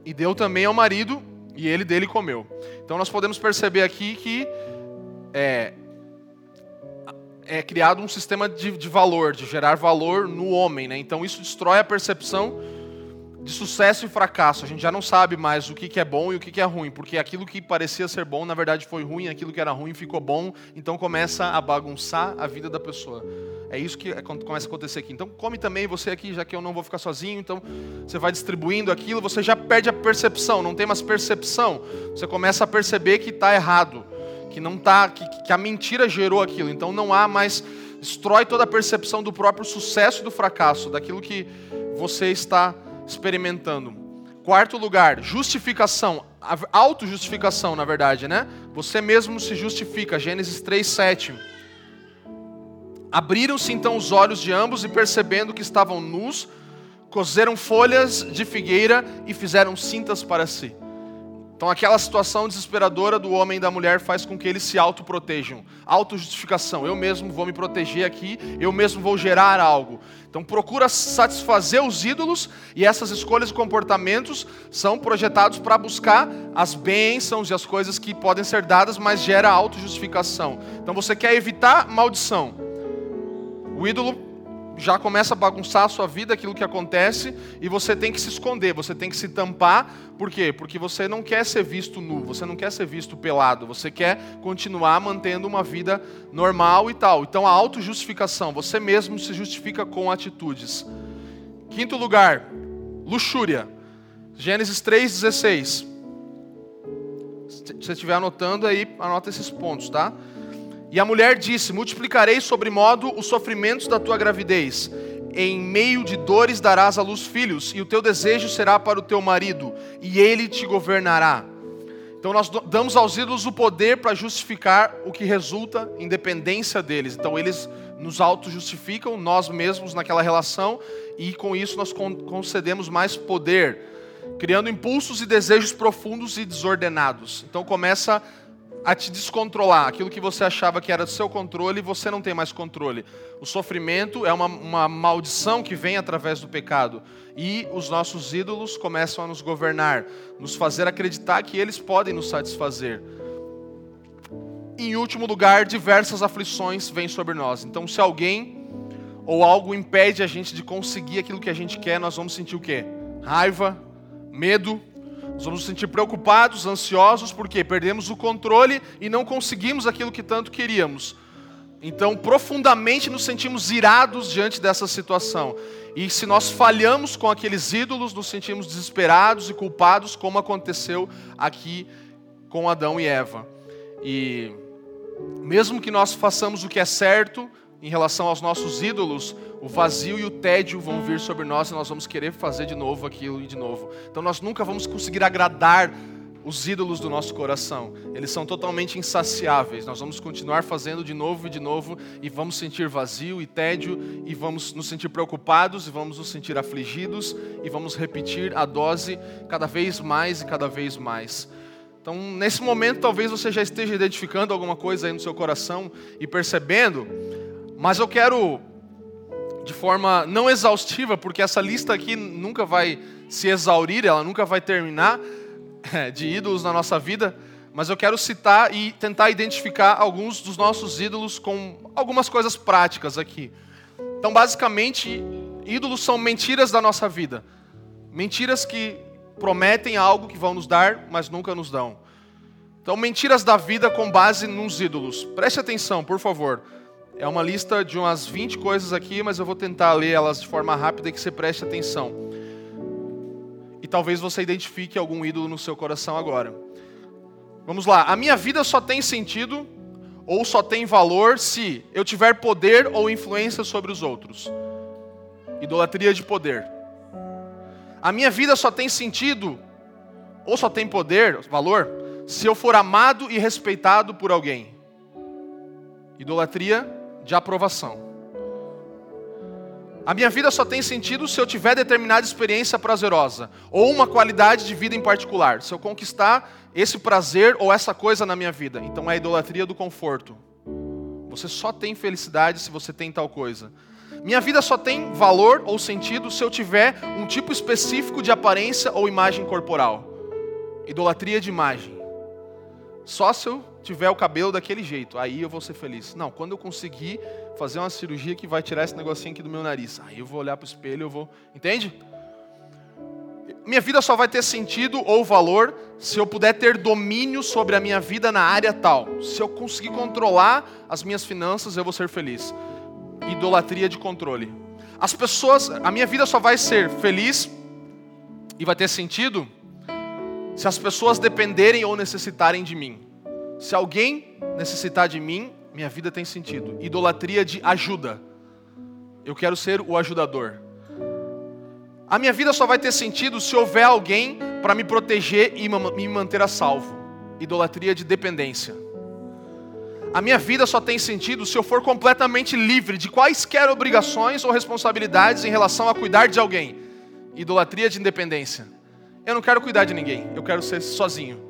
E deu também ao marido, e ele dele comeu. Então nós podemos perceber aqui que é, é criado um sistema de, de valor, de gerar valor no homem. Né? Então isso destrói a percepção de sucesso e fracasso. A gente já não sabe mais o que, que é bom e o que, que é ruim, porque aquilo que parecia ser bom, na verdade foi ruim, aquilo que era ruim ficou bom, então começa a bagunçar a vida da pessoa. É isso que começa a acontecer aqui. Então come também você aqui, já que eu não vou ficar sozinho, então você vai distribuindo aquilo, você já perde a percepção, não tem mais percepção. Você começa a perceber que está errado que não tá, que, que a mentira gerou aquilo. Então não há mais destrói toda a percepção do próprio sucesso e do fracasso, daquilo que você está experimentando. Quarto lugar, justificação, autojustificação, na verdade, né? Você mesmo se justifica, Gênesis 3:7. Abriram-se então os olhos de ambos e, percebendo que estavam nus, cozeram folhas de figueira e fizeram cintas para si. Então, aquela situação desesperadora do homem e da mulher faz com que eles se autoprotejam. Autojustificação. Eu mesmo vou me proteger aqui, eu mesmo vou gerar algo. Então, procura satisfazer os ídolos e essas escolhas e comportamentos são projetados para buscar as bênçãos e as coisas que podem ser dadas, mas gera autojustificação. Então, você quer evitar maldição. O ídolo já começa a bagunçar a sua vida, aquilo que acontece, e você tem que se esconder, você tem que se tampar. Por quê? Porque você não quer ser visto nu, você não quer ser visto pelado, você quer continuar mantendo uma vida normal e tal. Então a autojustificação, você mesmo se justifica com atitudes. Quinto lugar, luxúria. Gênesis 3,16. Se você estiver anotando aí, anota esses pontos, tá? E a mulher disse: Multiplicarei sobre modo os sofrimentos da tua gravidez. Em meio de dores darás à luz filhos, e o teu desejo será para o teu marido, e ele te governará. Então nós damos aos ídolos o poder para justificar o que resulta em dependência deles. Então eles nos auto-justificam, nós mesmos naquela relação, e com isso nós concedemos mais poder, criando impulsos e desejos profundos e desordenados. Então começa a te descontrolar. Aquilo que você achava que era do seu controle, você não tem mais controle. O sofrimento é uma, uma maldição que vem através do pecado. E os nossos ídolos começam a nos governar, nos fazer acreditar que eles podem nos satisfazer. Em último lugar, diversas aflições vêm sobre nós. Então, se alguém ou algo impede a gente de conseguir aquilo que a gente quer, nós vamos sentir o quê? Raiva, medo, nós vamos nos sentir preocupados, ansiosos, porque perdemos o controle e não conseguimos aquilo que tanto queríamos. Então, profundamente nos sentimos irados diante dessa situação. E se nós falhamos com aqueles ídolos, nos sentimos desesperados e culpados, como aconteceu aqui com Adão e Eva. E mesmo que nós façamos o que é certo, em relação aos nossos ídolos, o vazio e o tédio vão vir sobre nós e nós vamos querer fazer de novo aquilo e de novo. Então nós nunca vamos conseguir agradar os ídolos do nosso coração. Eles são totalmente insaciáveis. Nós vamos continuar fazendo de novo e de novo e vamos sentir vazio e tédio e vamos nos sentir preocupados e vamos nos sentir afligidos e vamos repetir a dose cada vez mais e cada vez mais. Então, nesse momento, talvez você já esteja identificando alguma coisa aí no seu coração e percebendo mas eu quero, de forma não exaustiva, porque essa lista aqui nunca vai se exaurir, ela nunca vai terminar, de ídolos na nossa vida, mas eu quero citar e tentar identificar alguns dos nossos ídolos com algumas coisas práticas aqui. Então, basicamente, ídolos são mentiras da nossa vida. Mentiras que prometem algo que vão nos dar, mas nunca nos dão. Então, mentiras da vida com base nos ídolos. Preste atenção, por favor. É uma lista de umas 20 coisas aqui, mas eu vou tentar ler elas de forma rápida e que você preste atenção. E talvez você identifique algum ídolo no seu coração agora. Vamos lá. A minha vida só tem sentido ou só tem valor se eu tiver poder ou influência sobre os outros. Idolatria de poder. A minha vida só tem sentido ou só tem poder, valor, se eu for amado e respeitado por alguém. Idolatria de aprovação. A minha vida só tem sentido se eu tiver determinada experiência prazerosa, ou uma qualidade de vida em particular, se eu conquistar esse prazer ou essa coisa na minha vida. Então é a idolatria do conforto. Você só tem felicidade se você tem tal coisa. Minha vida só tem valor ou sentido se eu tiver um tipo específico de aparência ou imagem corporal. Idolatria de imagem. Só se eu tiver o cabelo daquele jeito, aí eu vou ser feliz. Não, quando eu conseguir fazer uma cirurgia que vai tirar esse negocinho aqui do meu nariz, aí eu vou olhar para o espelho, eu vou, entende? Minha vida só vai ter sentido ou valor se eu puder ter domínio sobre a minha vida na área tal. Se eu conseguir controlar as minhas finanças, eu vou ser feliz. Idolatria de controle. As pessoas, a minha vida só vai ser feliz e vai ter sentido se as pessoas dependerem ou necessitarem de mim. Se alguém necessitar de mim, minha vida tem sentido. Idolatria de ajuda. Eu quero ser o ajudador. A minha vida só vai ter sentido se houver alguém para me proteger e me manter a salvo. Idolatria de dependência. A minha vida só tem sentido se eu for completamente livre de quaisquer obrigações ou responsabilidades em relação a cuidar de alguém. Idolatria de independência. Eu não quero cuidar de ninguém, eu quero ser sozinho.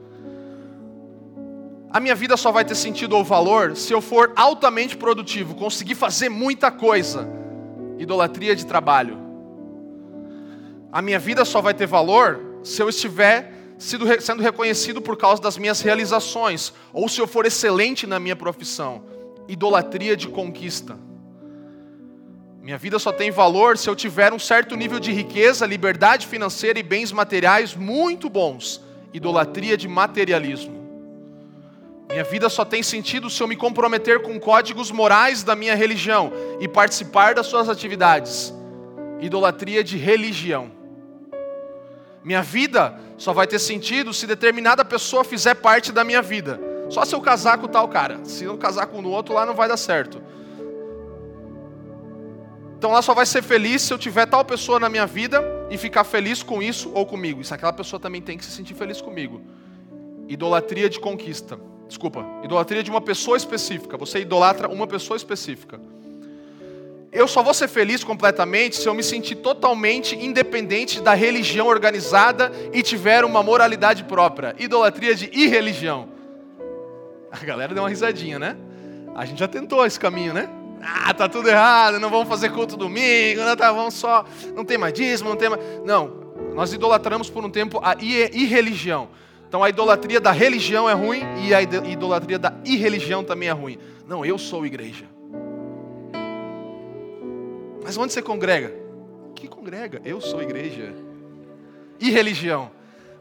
A minha vida só vai ter sentido ou valor se eu for altamente produtivo, conseguir fazer muita coisa. Idolatria de trabalho. A minha vida só vai ter valor se eu estiver sendo reconhecido por causa das minhas realizações, ou se eu for excelente na minha profissão. Idolatria de conquista. Minha vida só tem valor se eu tiver um certo nível de riqueza, liberdade financeira e bens materiais muito bons. Idolatria de materialismo. Minha vida só tem sentido se eu me comprometer com códigos morais da minha religião e participar das suas atividades. Idolatria de religião. Minha vida só vai ter sentido se determinada pessoa fizer parte da minha vida. Só se eu casar com tal cara. Se eu casar com o outro, lá não vai dar certo. Então lá só vai ser feliz se eu tiver tal pessoa na minha vida e ficar feliz com isso ou comigo. Isso aquela pessoa também tem que se sentir feliz comigo. Idolatria de conquista. Desculpa, idolatria de uma pessoa específica. Você idolatra uma pessoa específica. Eu só vou ser feliz completamente se eu me sentir totalmente independente da religião organizada e tiver uma moralidade própria. Idolatria de irreligião. A galera deu uma risadinha, né? A gente já tentou esse caminho, né? Ah, tá tudo errado, não vamos fazer culto domingo, não tá, vamos só, não tem mais dízimo, não tem mais. Não, nós idolatramos por um tempo a irreligião. Então a idolatria da religião é ruim e a idolatria da irreligião também é ruim. Não, eu sou igreja. Mas onde você congrega? Que congrega? Eu sou igreja. E religião?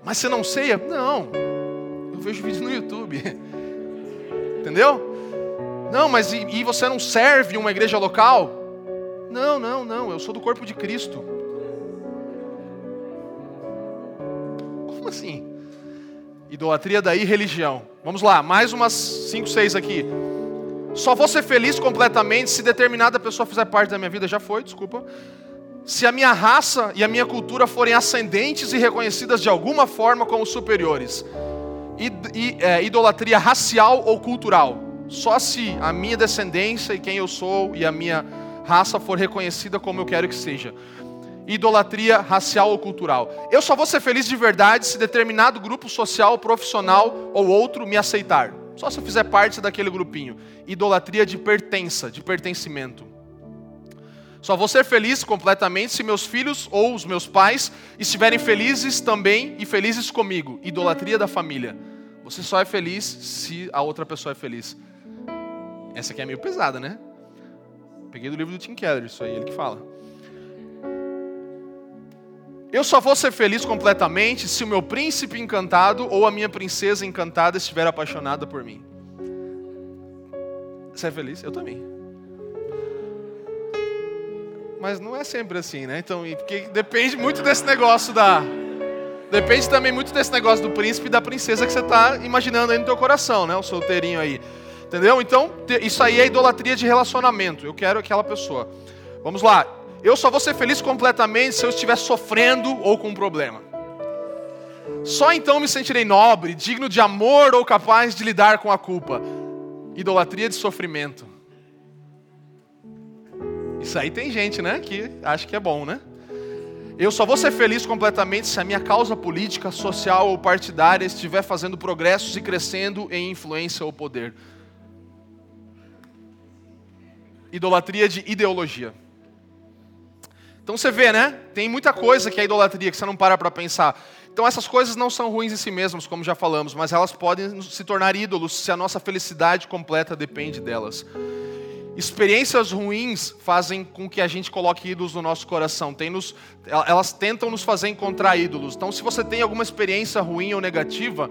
Mas você não ceia? Não. Eu vejo vídeos no YouTube. Entendeu? Não, mas e, e você não serve uma igreja local? Não, não, não. Eu sou do corpo de Cristo. Como assim? Idolatria da irreligião. Vamos lá, mais umas 5, 6 aqui. Só vou ser feliz completamente se determinada pessoa fizer parte da minha vida. Já foi, desculpa. Se a minha raça e a minha cultura forem ascendentes e reconhecidas de alguma forma como superiores. I, I, é, idolatria racial ou cultural. Só se a minha descendência e quem eu sou e a minha raça for reconhecida como eu quero que seja. Idolatria racial ou cultural. Eu só vou ser feliz de verdade se determinado grupo social, profissional ou outro me aceitar. Só se eu fizer parte daquele grupinho. Idolatria de pertença, de pertencimento. Só vou ser feliz completamente se meus filhos ou os meus pais estiverem felizes também e felizes comigo. Idolatria da família. Você só é feliz se a outra pessoa é feliz. Essa aqui é meio pesada, né? Peguei do livro do Tim Keller, isso aí, ele que fala. Eu só vou ser feliz completamente se o meu príncipe encantado ou a minha princesa encantada estiver apaixonada por mim. Você é feliz? Eu também. Mas não é sempre assim, né? Então, porque depende muito desse negócio da. Depende também muito desse negócio do príncipe e da princesa que você está imaginando aí no teu coração, né? O solteirinho aí. Entendeu? Então, isso aí é idolatria de relacionamento. Eu quero aquela pessoa. Vamos lá. Eu só vou ser feliz completamente se eu estiver sofrendo ou com um problema. Só então me sentirei nobre, digno de amor ou capaz de lidar com a culpa. Idolatria de sofrimento. Isso aí tem gente, né, que acha que é bom, né? Eu só vou ser feliz completamente se a minha causa política, social ou partidária estiver fazendo progressos e crescendo em influência ou poder idolatria de ideologia. Então você vê, né? Tem muita coisa que é idolatria que você não para para pensar. Então essas coisas não são ruins em si mesmas, como já falamos, mas elas podem se tornar ídolos se a nossa felicidade completa depende delas. Experiências ruins fazem com que a gente coloque ídolos no nosso coração. Tem nos, elas tentam nos fazer encontrar ídolos. Então, se você tem alguma experiência ruim ou negativa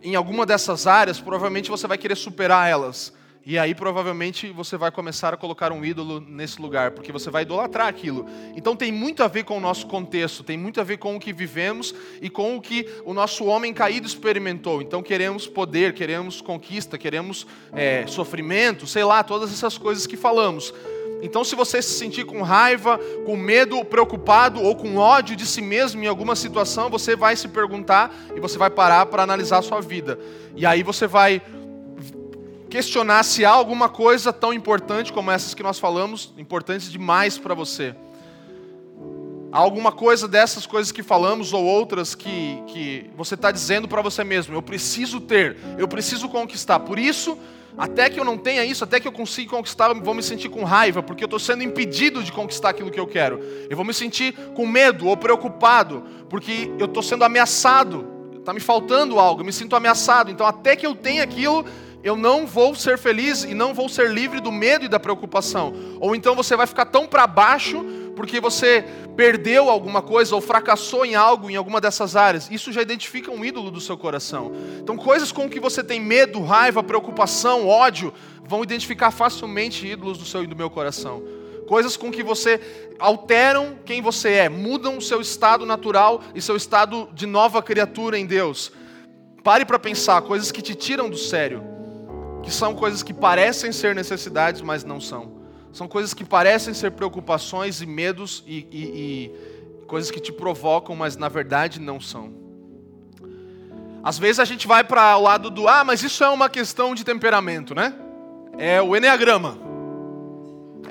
em alguma dessas áreas, provavelmente você vai querer superar elas. E aí provavelmente você vai começar a colocar um ídolo nesse lugar, porque você vai idolatrar aquilo. Então tem muito a ver com o nosso contexto, tem muito a ver com o que vivemos e com o que o nosso homem caído experimentou. Então queremos poder, queremos conquista, queremos é, sofrimento, sei lá, todas essas coisas que falamos. Então, se você se sentir com raiva, com medo, preocupado ou com ódio de si mesmo em alguma situação, você vai se perguntar e você vai parar para analisar a sua vida. E aí você vai questionar se há alguma coisa tão importante como essas que nós falamos, importantes demais para você. Há alguma coisa dessas coisas que falamos ou outras que, que você está dizendo para você mesmo: eu preciso ter, eu preciso conquistar. Por isso, até que eu não tenha isso, até que eu consiga conquistar, eu vou me sentir com raiva, porque eu estou sendo impedido de conquistar aquilo que eu quero. Eu vou me sentir com medo ou preocupado, porque eu estou sendo ameaçado, está me faltando algo, eu me sinto ameaçado. Então, até que eu tenha aquilo, eu não vou ser feliz e não vou ser livre do medo e da preocupação. Ou então você vai ficar tão para baixo porque você perdeu alguma coisa ou fracassou em algo em alguma dessas áreas. Isso já identifica um ídolo do seu coração. Então, coisas com que você tem medo, raiva, preocupação, ódio, vão identificar facilmente ídolos do seu e do meu coração. Coisas com que você alteram quem você é, mudam o seu estado natural e seu estado de nova criatura em Deus. Pare para pensar, coisas que te tiram do sério, que são coisas que parecem ser necessidades, mas não são. São coisas que parecem ser preocupações e medos e, e, e coisas que te provocam, mas na verdade não são. Às vezes a gente vai para o lado do, ah, mas isso é uma questão de temperamento, né? É o Enneagrama.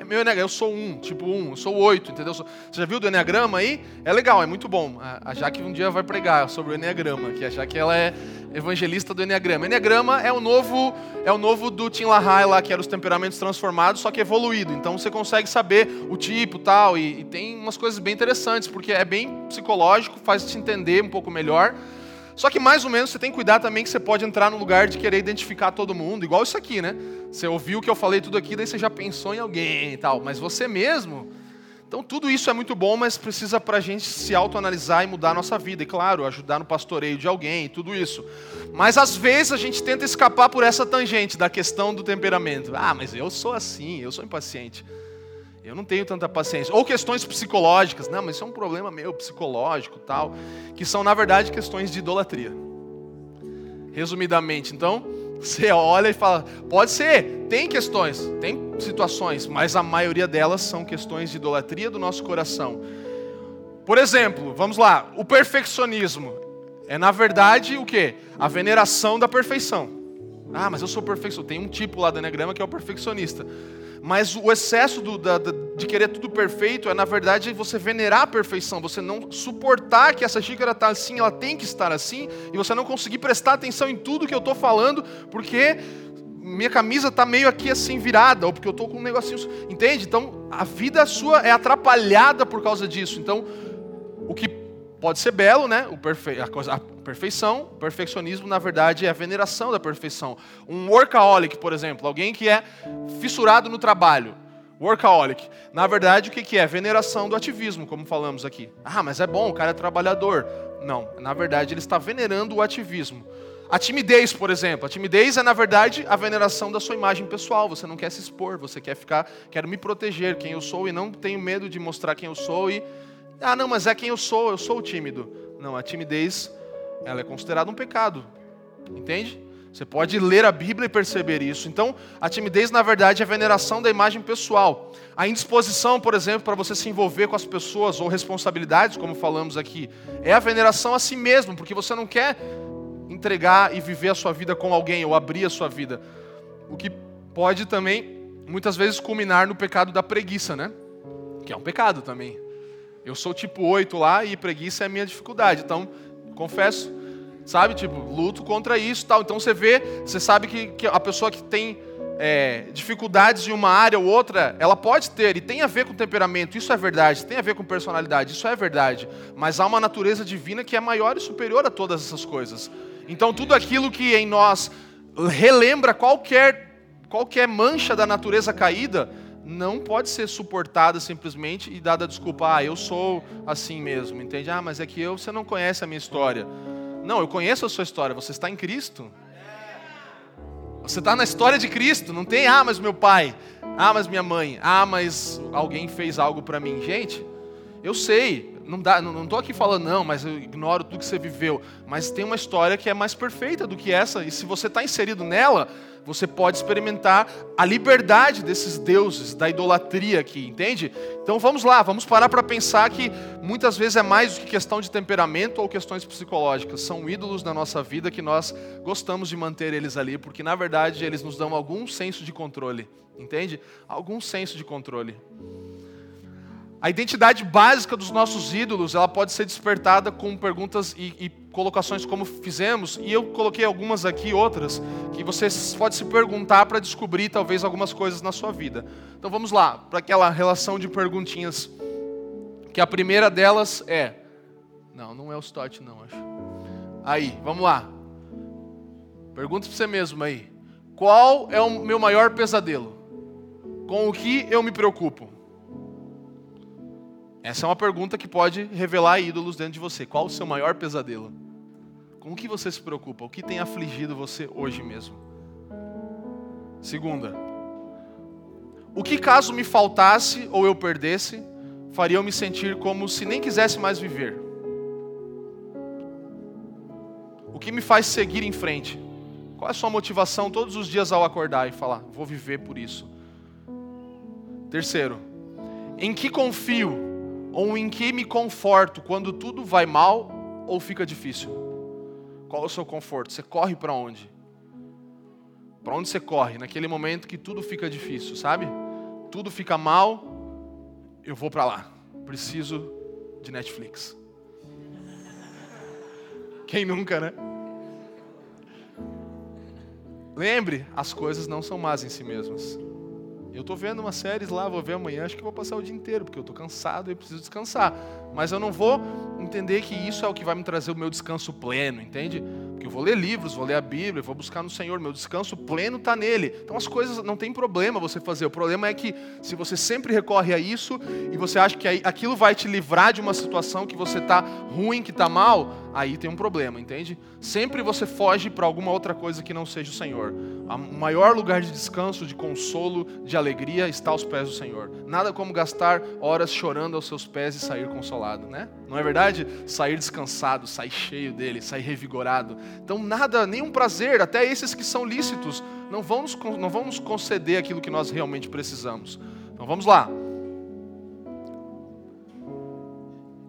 Meu Enneagrama, eu sou um, tipo um, eu sou oito, entendeu? Você já viu do Enneagrama aí? É legal, é muito bom. A Jaque um dia vai pregar sobre o Enneagrama, que a Jaque ela é evangelista do Enneagrama. Enneagrama é o novo é o novo do Tim LaHaye lá, que era os temperamentos transformados, só que evoluído. Então você consegue saber o tipo tal, e, e tem umas coisas bem interessantes, porque é bem psicológico, faz te entender um pouco melhor. Só que mais ou menos você tem que cuidar também que você pode entrar no lugar de querer identificar todo mundo, igual isso aqui, né? Você ouviu o que eu falei tudo aqui, daí você já pensou em alguém e tal, mas você mesmo então tudo isso é muito bom, mas precisa para a gente se autoanalisar e mudar a nossa vida. E claro, ajudar no pastoreio de alguém, tudo isso. Mas às vezes a gente tenta escapar por essa tangente da questão do temperamento. Ah, mas eu sou assim, eu sou impaciente. Eu não tenho tanta paciência. Ou questões psicológicas. Não, mas isso é um problema meu psicológico tal. Que são, na verdade, questões de idolatria. Resumidamente, então, você olha e fala, pode ser, tem questões, tem situações, mas a maioria delas são questões de idolatria do nosso coração. Por exemplo, vamos lá, o perfeccionismo é na verdade o que? A veneração da perfeição. Ah, mas eu sou perfeccionista. Tem um tipo lá do Enneagrama que é o perfeccionista. Mas o excesso do, da, de querer tudo perfeito é, na verdade, você venerar a perfeição, você não suportar que essa xícara está assim, ela tem que estar assim, e você não conseguir prestar atenção em tudo que eu estou falando, porque minha camisa está meio aqui assim virada, ou porque eu estou com um negocinho. Entende? Então, a vida sua é atrapalhada por causa disso. Então, pode ser belo, né? O perfe... a, coisa... a perfeição, o perfeccionismo, na verdade, é a veneração da perfeição. Um workaholic, por exemplo, alguém que é fissurado no trabalho. Workaholic. Na verdade, o que é? Veneração do ativismo, como falamos aqui. Ah, mas é bom, o cara é trabalhador. Não, na verdade, ele está venerando o ativismo. A timidez, por exemplo. A timidez é, na verdade, a veneração da sua imagem pessoal. Você não quer se expor, você quer ficar, quero me proteger quem eu sou e não tenho medo de mostrar quem eu sou e ah, não, mas é quem eu sou, eu sou tímido. Não, a timidez, ela é considerada um pecado. Entende? Você pode ler a Bíblia e perceber isso. Então, a timidez, na verdade, é a veneração da imagem pessoal. A indisposição, por exemplo, para você se envolver com as pessoas ou responsabilidades, como falamos aqui, é a veneração a si mesmo, porque você não quer entregar e viver a sua vida com alguém ou abrir a sua vida. O que pode também, muitas vezes, culminar no pecado da preguiça, né? Que é um pecado também. Eu sou tipo 8 lá e preguiça é a minha dificuldade. Então, confesso, sabe? Tipo, luto contra isso tal. Então você vê, você sabe que, que a pessoa que tem é, dificuldades em uma área ou outra, ela pode ter, e tem a ver com temperamento, isso é verdade, tem a ver com personalidade, isso é verdade. Mas há uma natureza divina que é maior e superior a todas essas coisas. Então tudo aquilo que em nós relembra qualquer, qualquer mancha da natureza caída, não pode ser suportada simplesmente e dada a desculpa, ah, eu sou assim mesmo, entende? Ah, mas é que eu, você não conhece a minha história. Não, eu conheço a sua história, você está em Cristo. Você está na história de Cristo, não tem, ah, mas meu pai, ah, mas minha mãe, ah, mas alguém fez algo para mim. Gente, eu sei, não dá, não estou aqui falando não, mas eu ignoro tudo que você viveu. Mas tem uma história que é mais perfeita do que essa, e se você está inserido nela, você pode experimentar a liberdade desses deuses, da idolatria aqui, entende? Então vamos lá, vamos parar para pensar que muitas vezes é mais do que questão de temperamento ou questões psicológicas. São ídolos na nossa vida que nós gostamos de manter eles ali, porque na verdade eles nos dão algum senso de controle, entende? Algum senso de controle. A identidade básica dos nossos ídolos, ela pode ser despertada com perguntas e, e, colocações como fizemos, e eu coloquei algumas aqui, outras, que você pode se perguntar para descobrir talvez algumas coisas na sua vida. Então vamos lá, para aquela relação de perguntinhas, que a primeira delas é, não, não é o Stott não, acho. Aí, vamos lá. Pergunta para você mesmo aí. Qual é o meu maior pesadelo? Com o que eu me preocupo? Essa é uma pergunta que pode revelar ídolos dentro de você. Qual o seu maior pesadelo? Com o que você se preocupa? O que tem afligido você hoje mesmo? Segunda, o que caso me faltasse ou eu perdesse, faria eu me sentir como se nem quisesse mais viver? O que me faz seguir em frente? Qual é a sua motivação todos os dias ao acordar e falar, vou viver por isso? Terceiro, em que confio ou em que me conforto quando tudo vai mal ou fica difícil? Qual é o seu conforto? Você corre para onde? Para onde você corre? Naquele momento que tudo fica difícil, sabe? Tudo fica mal, eu vou para lá. Preciso de Netflix. Quem nunca, né? Lembre, as coisas não são más em si mesmas. Eu estou vendo umas séries lá, vou ver amanhã, acho que vou passar o dia inteiro, porque eu estou cansado e preciso descansar. Mas eu não vou entender que isso é o que vai me trazer o meu descanso pleno, entende? Porque eu vou ler livros, vou ler a Bíblia, vou buscar no Senhor, meu descanso pleno está nele. Então as coisas não tem problema você fazer. O problema é que se você sempre recorre a isso e você acha que aquilo vai te livrar de uma situação que você está ruim, que está mal, aí tem um problema, entende? Sempre você foge para alguma outra coisa que não seja o Senhor. O maior lugar de descanso, de consolo, de alegria está aos pés do Senhor. Nada como gastar horas chorando aos seus pés e sair consolado, né? Não é verdade? Sair descansado, sair cheio dele, sair revigorado. Então nada, nenhum prazer, até esses que são lícitos, não vão nos, não vão nos conceder aquilo que nós realmente precisamos. Então vamos lá.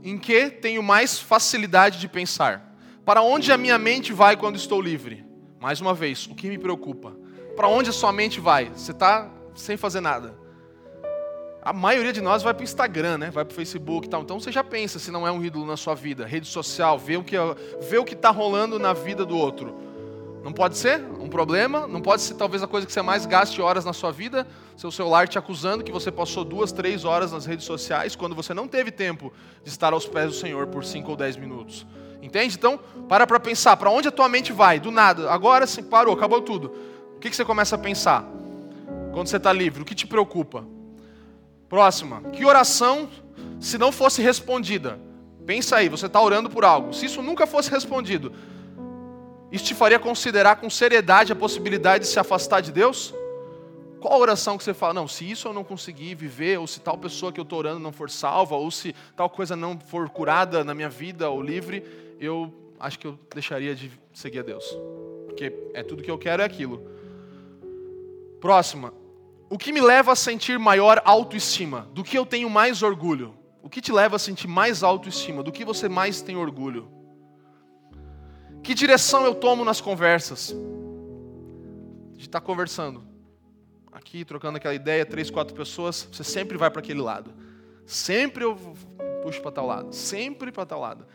Em que tenho mais facilidade de pensar? Para onde a minha mente vai quando estou livre? Mais uma vez, o que me preocupa? Para onde a sua mente vai? Você está sem fazer nada. A maioria de nós vai para o Instagram, né? vai para o Facebook e tal. Então você já pensa se não é um ídolo na sua vida. Rede social, vê o que vê o está rolando na vida do outro. Não pode ser um problema, não pode ser talvez a coisa que você mais gaste horas na sua vida, seu celular te acusando que você passou duas, três horas nas redes sociais quando você não teve tempo de estar aos pés do Senhor por cinco ou dez minutos. Entende? Então, para para pensar, para onde a tua mente vai? Do nada, agora sim, parou, acabou tudo. O que, que você começa a pensar? Quando você está livre, o que te preocupa? Próxima, que oração, se não fosse respondida? Pensa aí, você está orando por algo. Se isso nunca fosse respondido, isso te faria considerar com seriedade a possibilidade de se afastar de Deus? Qual a oração que você fala? Não, se isso eu não conseguir viver, ou se tal pessoa que eu estou orando não for salva, ou se tal coisa não for curada na minha vida ou livre, eu acho que eu deixaria de seguir a Deus. Porque é tudo que eu quero é aquilo. Próxima. O que me leva a sentir maior autoestima? Do que eu tenho mais orgulho? O que te leva a sentir mais autoestima? Do que você mais tem orgulho? Que direção eu tomo nas conversas? De estar conversando. Aqui, trocando aquela ideia, três, quatro pessoas, você sempre vai para aquele lado. Sempre eu puxo para tal lado. Sempre para tal lado.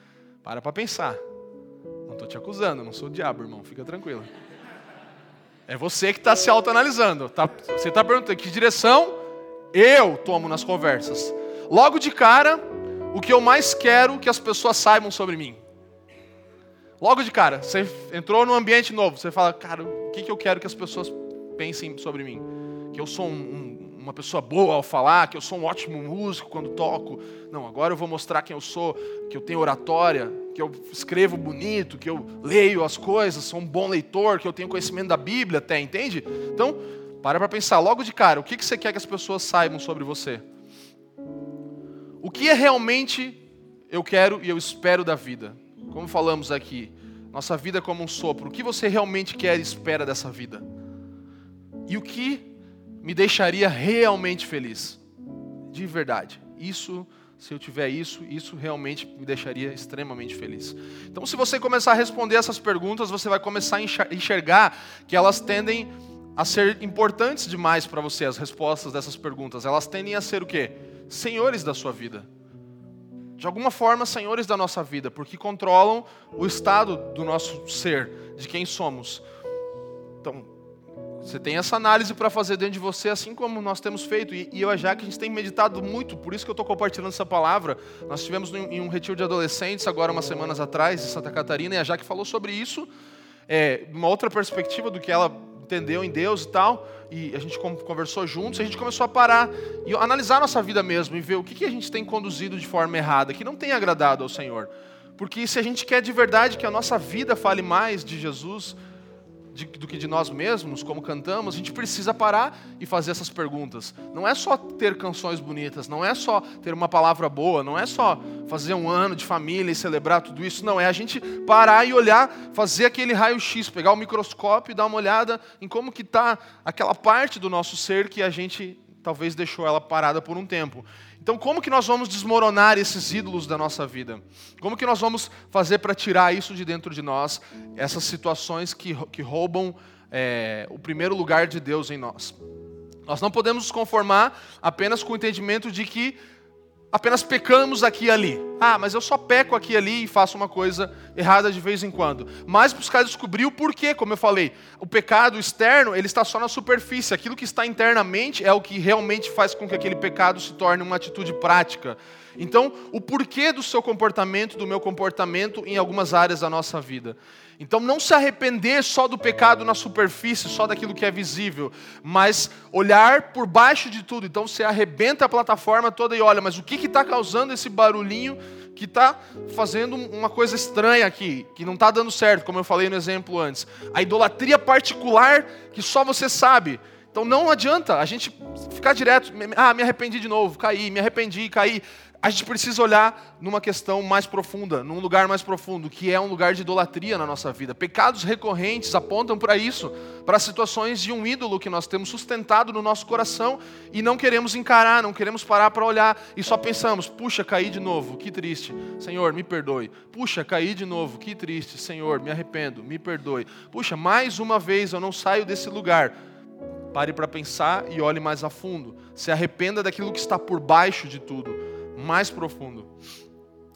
Para para pensar. Não estou te acusando, não sou o diabo, irmão. Fica tranquilo. É você que está se autoanalisando. Tá, você está perguntando que direção eu tomo nas conversas. Logo de cara, o que eu mais quero que as pessoas saibam sobre mim. Logo de cara, você entrou num ambiente novo, você fala, cara, o que, que eu quero que as pessoas pensem sobre mim? Que eu sou um, um, uma pessoa boa ao falar, que eu sou um ótimo músico quando toco. Não, agora eu vou mostrar quem eu sou, que eu tenho oratória, que eu escrevo bonito, que eu leio as coisas, sou um bom leitor, que eu tenho conhecimento da Bíblia até, entende? Então, para para pensar logo de cara, o que, que você quer que as pessoas saibam sobre você? O que é realmente eu quero e eu espero da vida? Como falamos aqui, nossa vida é como um sopro. O que você realmente quer e espera dessa vida? E o que me deixaria realmente feliz? De verdade. Isso, se eu tiver isso, isso realmente me deixaria extremamente feliz. Então, se você começar a responder essas perguntas, você vai começar a enxergar que elas tendem a ser importantes demais para você, as respostas dessas perguntas. Elas tendem a ser o quê? Senhores da sua vida de alguma forma, senhores da nossa vida, porque controlam o estado do nosso ser, de quem somos. Então, você tem essa análise para fazer dentro de você, assim como nós temos feito. E, eu e a Jaque, a gente tem meditado muito, por isso que eu estou compartilhando essa palavra. Nós estivemos em um retiro de adolescentes, agora umas semanas atrás, em Santa Catarina, e a Jaque falou sobre isso, é, uma outra perspectiva do que ela entendeu em Deus e tal, e a gente conversou juntos, a gente começou a parar e analisar nossa vida mesmo e ver o que, que a gente tem conduzido de forma errada, que não tem agradado ao Senhor. Porque se a gente quer de verdade que a nossa vida fale mais de Jesus, de, do que de nós mesmos, como cantamos, a gente precisa parar e fazer essas perguntas. Não é só ter canções bonitas, não é só ter uma palavra boa, não é só fazer um ano de família e celebrar tudo isso, não. É a gente parar e olhar, fazer aquele raio-x, pegar o microscópio e dar uma olhada em como que está aquela parte do nosso ser que a gente talvez deixou ela parada por um tempo. Então, como que nós vamos desmoronar esses ídolos da nossa vida? Como que nós vamos fazer para tirar isso de dentro de nós, essas situações que, que roubam é, o primeiro lugar de Deus em nós? Nós não podemos nos conformar apenas com o entendimento de que apenas pecamos aqui e ali. Ah, mas eu só peco aqui e ali e faço uma coisa errada de vez em quando. Mas buscar descobrir o porquê, como eu falei. O pecado externo, ele está só na superfície. Aquilo que está internamente é o que realmente faz com que aquele pecado se torne uma atitude prática. Então, o porquê do seu comportamento, do meu comportamento em algumas áreas da nossa vida. Então, não se arrepender só do pecado na superfície, só daquilo que é visível, mas olhar por baixo de tudo. Então, você arrebenta a plataforma toda e olha, mas o que está causando esse barulhinho que está fazendo uma coisa estranha aqui, que não está dando certo, como eu falei no exemplo antes? A idolatria particular que só você sabe. Então não adianta a gente ficar direto, ah, me arrependi de novo, caí, me arrependi, caí a gente precisa olhar numa questão mais profunda, num lugar mais profundo, que é um lugar de idolatria na nossa vida. Pecados recorrentes apontam para isso, para situações de um ídolo que nós temos sustentado no nosso coração e não queremos encarar, não queremos parar para olhar e só pensamos: puxa, caí de novo, que triste, Senhor, me perdoe. Puxa, caí de novo, que triste, Senhor, me arrependo, me perdoe. Puxa, mais uma vez eu não saio desse lugar. Pare para pensar e olhe mais a fundo. Se arrependa daquilo que está por baixo de tudo mais profundo.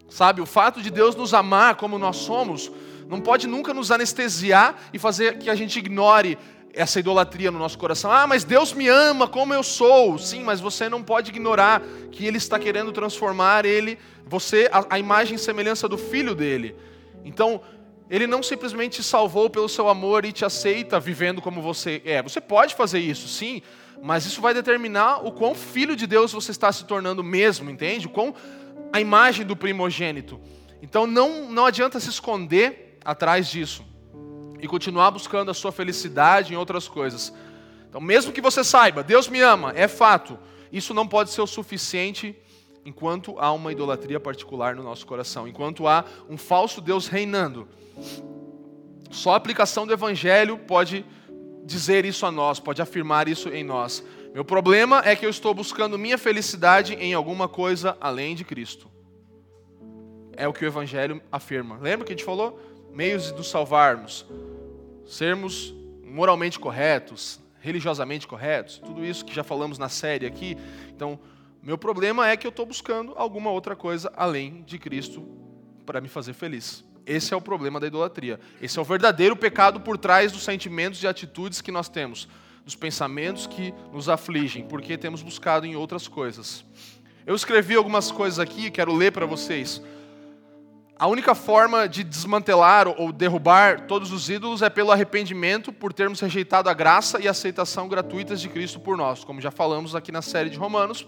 Sabe, o fato de Deus nos amar como nós somos, não pode nunca nos anestesiar e fazer que a gente ignore essa idolatria no nosso coração. Ah, mas Deus me ama como eu sou. Sim, mas você não pode ignorar que Ele está querendo transformar ele, você, a, a imagem e semelhança do Filho dele. Então, Ele não simplesmente te salvou pelo seu amor e te aceita vivendo como você é. Você pode fazer isso, sim, mas isso vai determinar o quão filho de Deus você está se tornando mesmo, entende? Quão a imagem do primogênito. Então não, não adianta se esconder atrás disso e continuar buscando a sua felicidade em outras coisas. Então, mesmo que você saiba, Deus me ama, é fato, isso não pode ser o suficiente enquanto há uma idolatria particular no nosso coração, enquanto há um falso Deus reinando. Só a aplicação do evangelho pode dizer isso a nós, pode afirmar isso em nós. Meu problema é que eu estou buscando minha felicidade em alguma coisa além de Cristo. É o que o Evangelho afirma. Lembra que a gente falou? Meios de nos salvarmos, sermos moralmente corretos, religiosamente corretos, tudo isso que já falamos na série aqui. Então, meu problema é que eu estou buscando alguma outra coisa além de Cristo para me fazer feliz. Esse é o problema da idolatria. Esse é o verdadeiro pecado por trás dos sentimentos e atitudes que nós temos, dos pensamentos que nos afligem, porque temos buscado em outras coisas. Eu escrevi algumas coisas aqui, quero ler para vocês. A única forma de desmantelar ou derrubar todos os ídolos é pelo arrependimento, por termos rejeitado a graça e a aceitação gratuitas de Cristo por nós, como já falamos aqui na série de Romanos.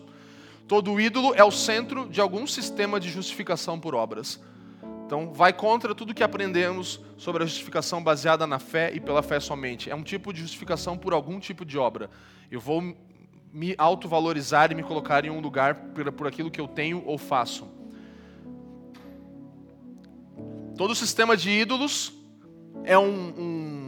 Todo ídolo é o centro de algum sistema de justificação por obras. Então, vai contra tudo que aprendemos sobre a justificação baseada na fé e pela fé somente. É um tipo de justificação por algum tipo de obra. Eu vou me autovalorizar e me colocar em um lugar por, aquilo que eu tenho ou faço. Todo sistema de ídolos é um, um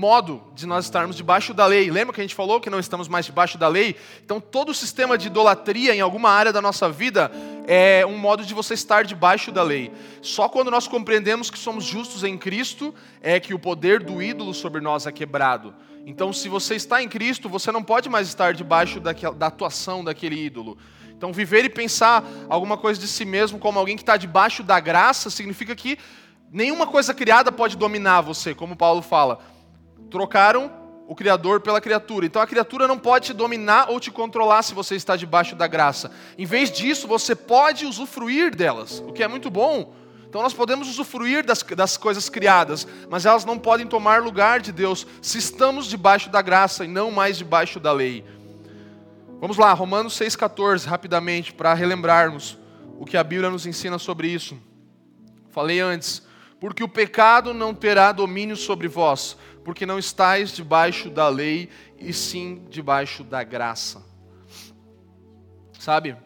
modo de nós estarmos debaixo da lei. Lembra que a gente falou que não estamos mais debaixo da lei? Então, todo sistema de idolatria em alguma área da nossa vida é um modo de você estar debaixo da lei. Só quando nós compreendemos que somos justos em Cristo é que o poder do ídolo sobre nós é quebrado. Então, se você está em Cristo, você não pode mais estar debaixo daquela, da atuação daquele ídolo. Então, viver e pensar alguma coisa de si mesmo como alguém que está debaixo da graça significa que nenhuma coisa criada pode dominar você, como Paulo fala. Trocaram o Criador pela criatura. Então a criatura não pode te dominar ou te controlar se você está debaixo da graça. Em vez disso, você pode usufruir delas, o que é muito bom. Então nós podemos usufruir das, das coisas criadas, mas elas não podem tomar lugar de Deus se estamos debaixo da graça e não mais debaixo da lei. Vamos lá, Romanos 6,14, rapidamente, para relembrarmos o que a Bíblia nos ensina sobre isso. Falei antes, porque o pecado não terá domínio sobre vós, porque não estáis debaixo da lei, e sim debaixo da graça. Sabe,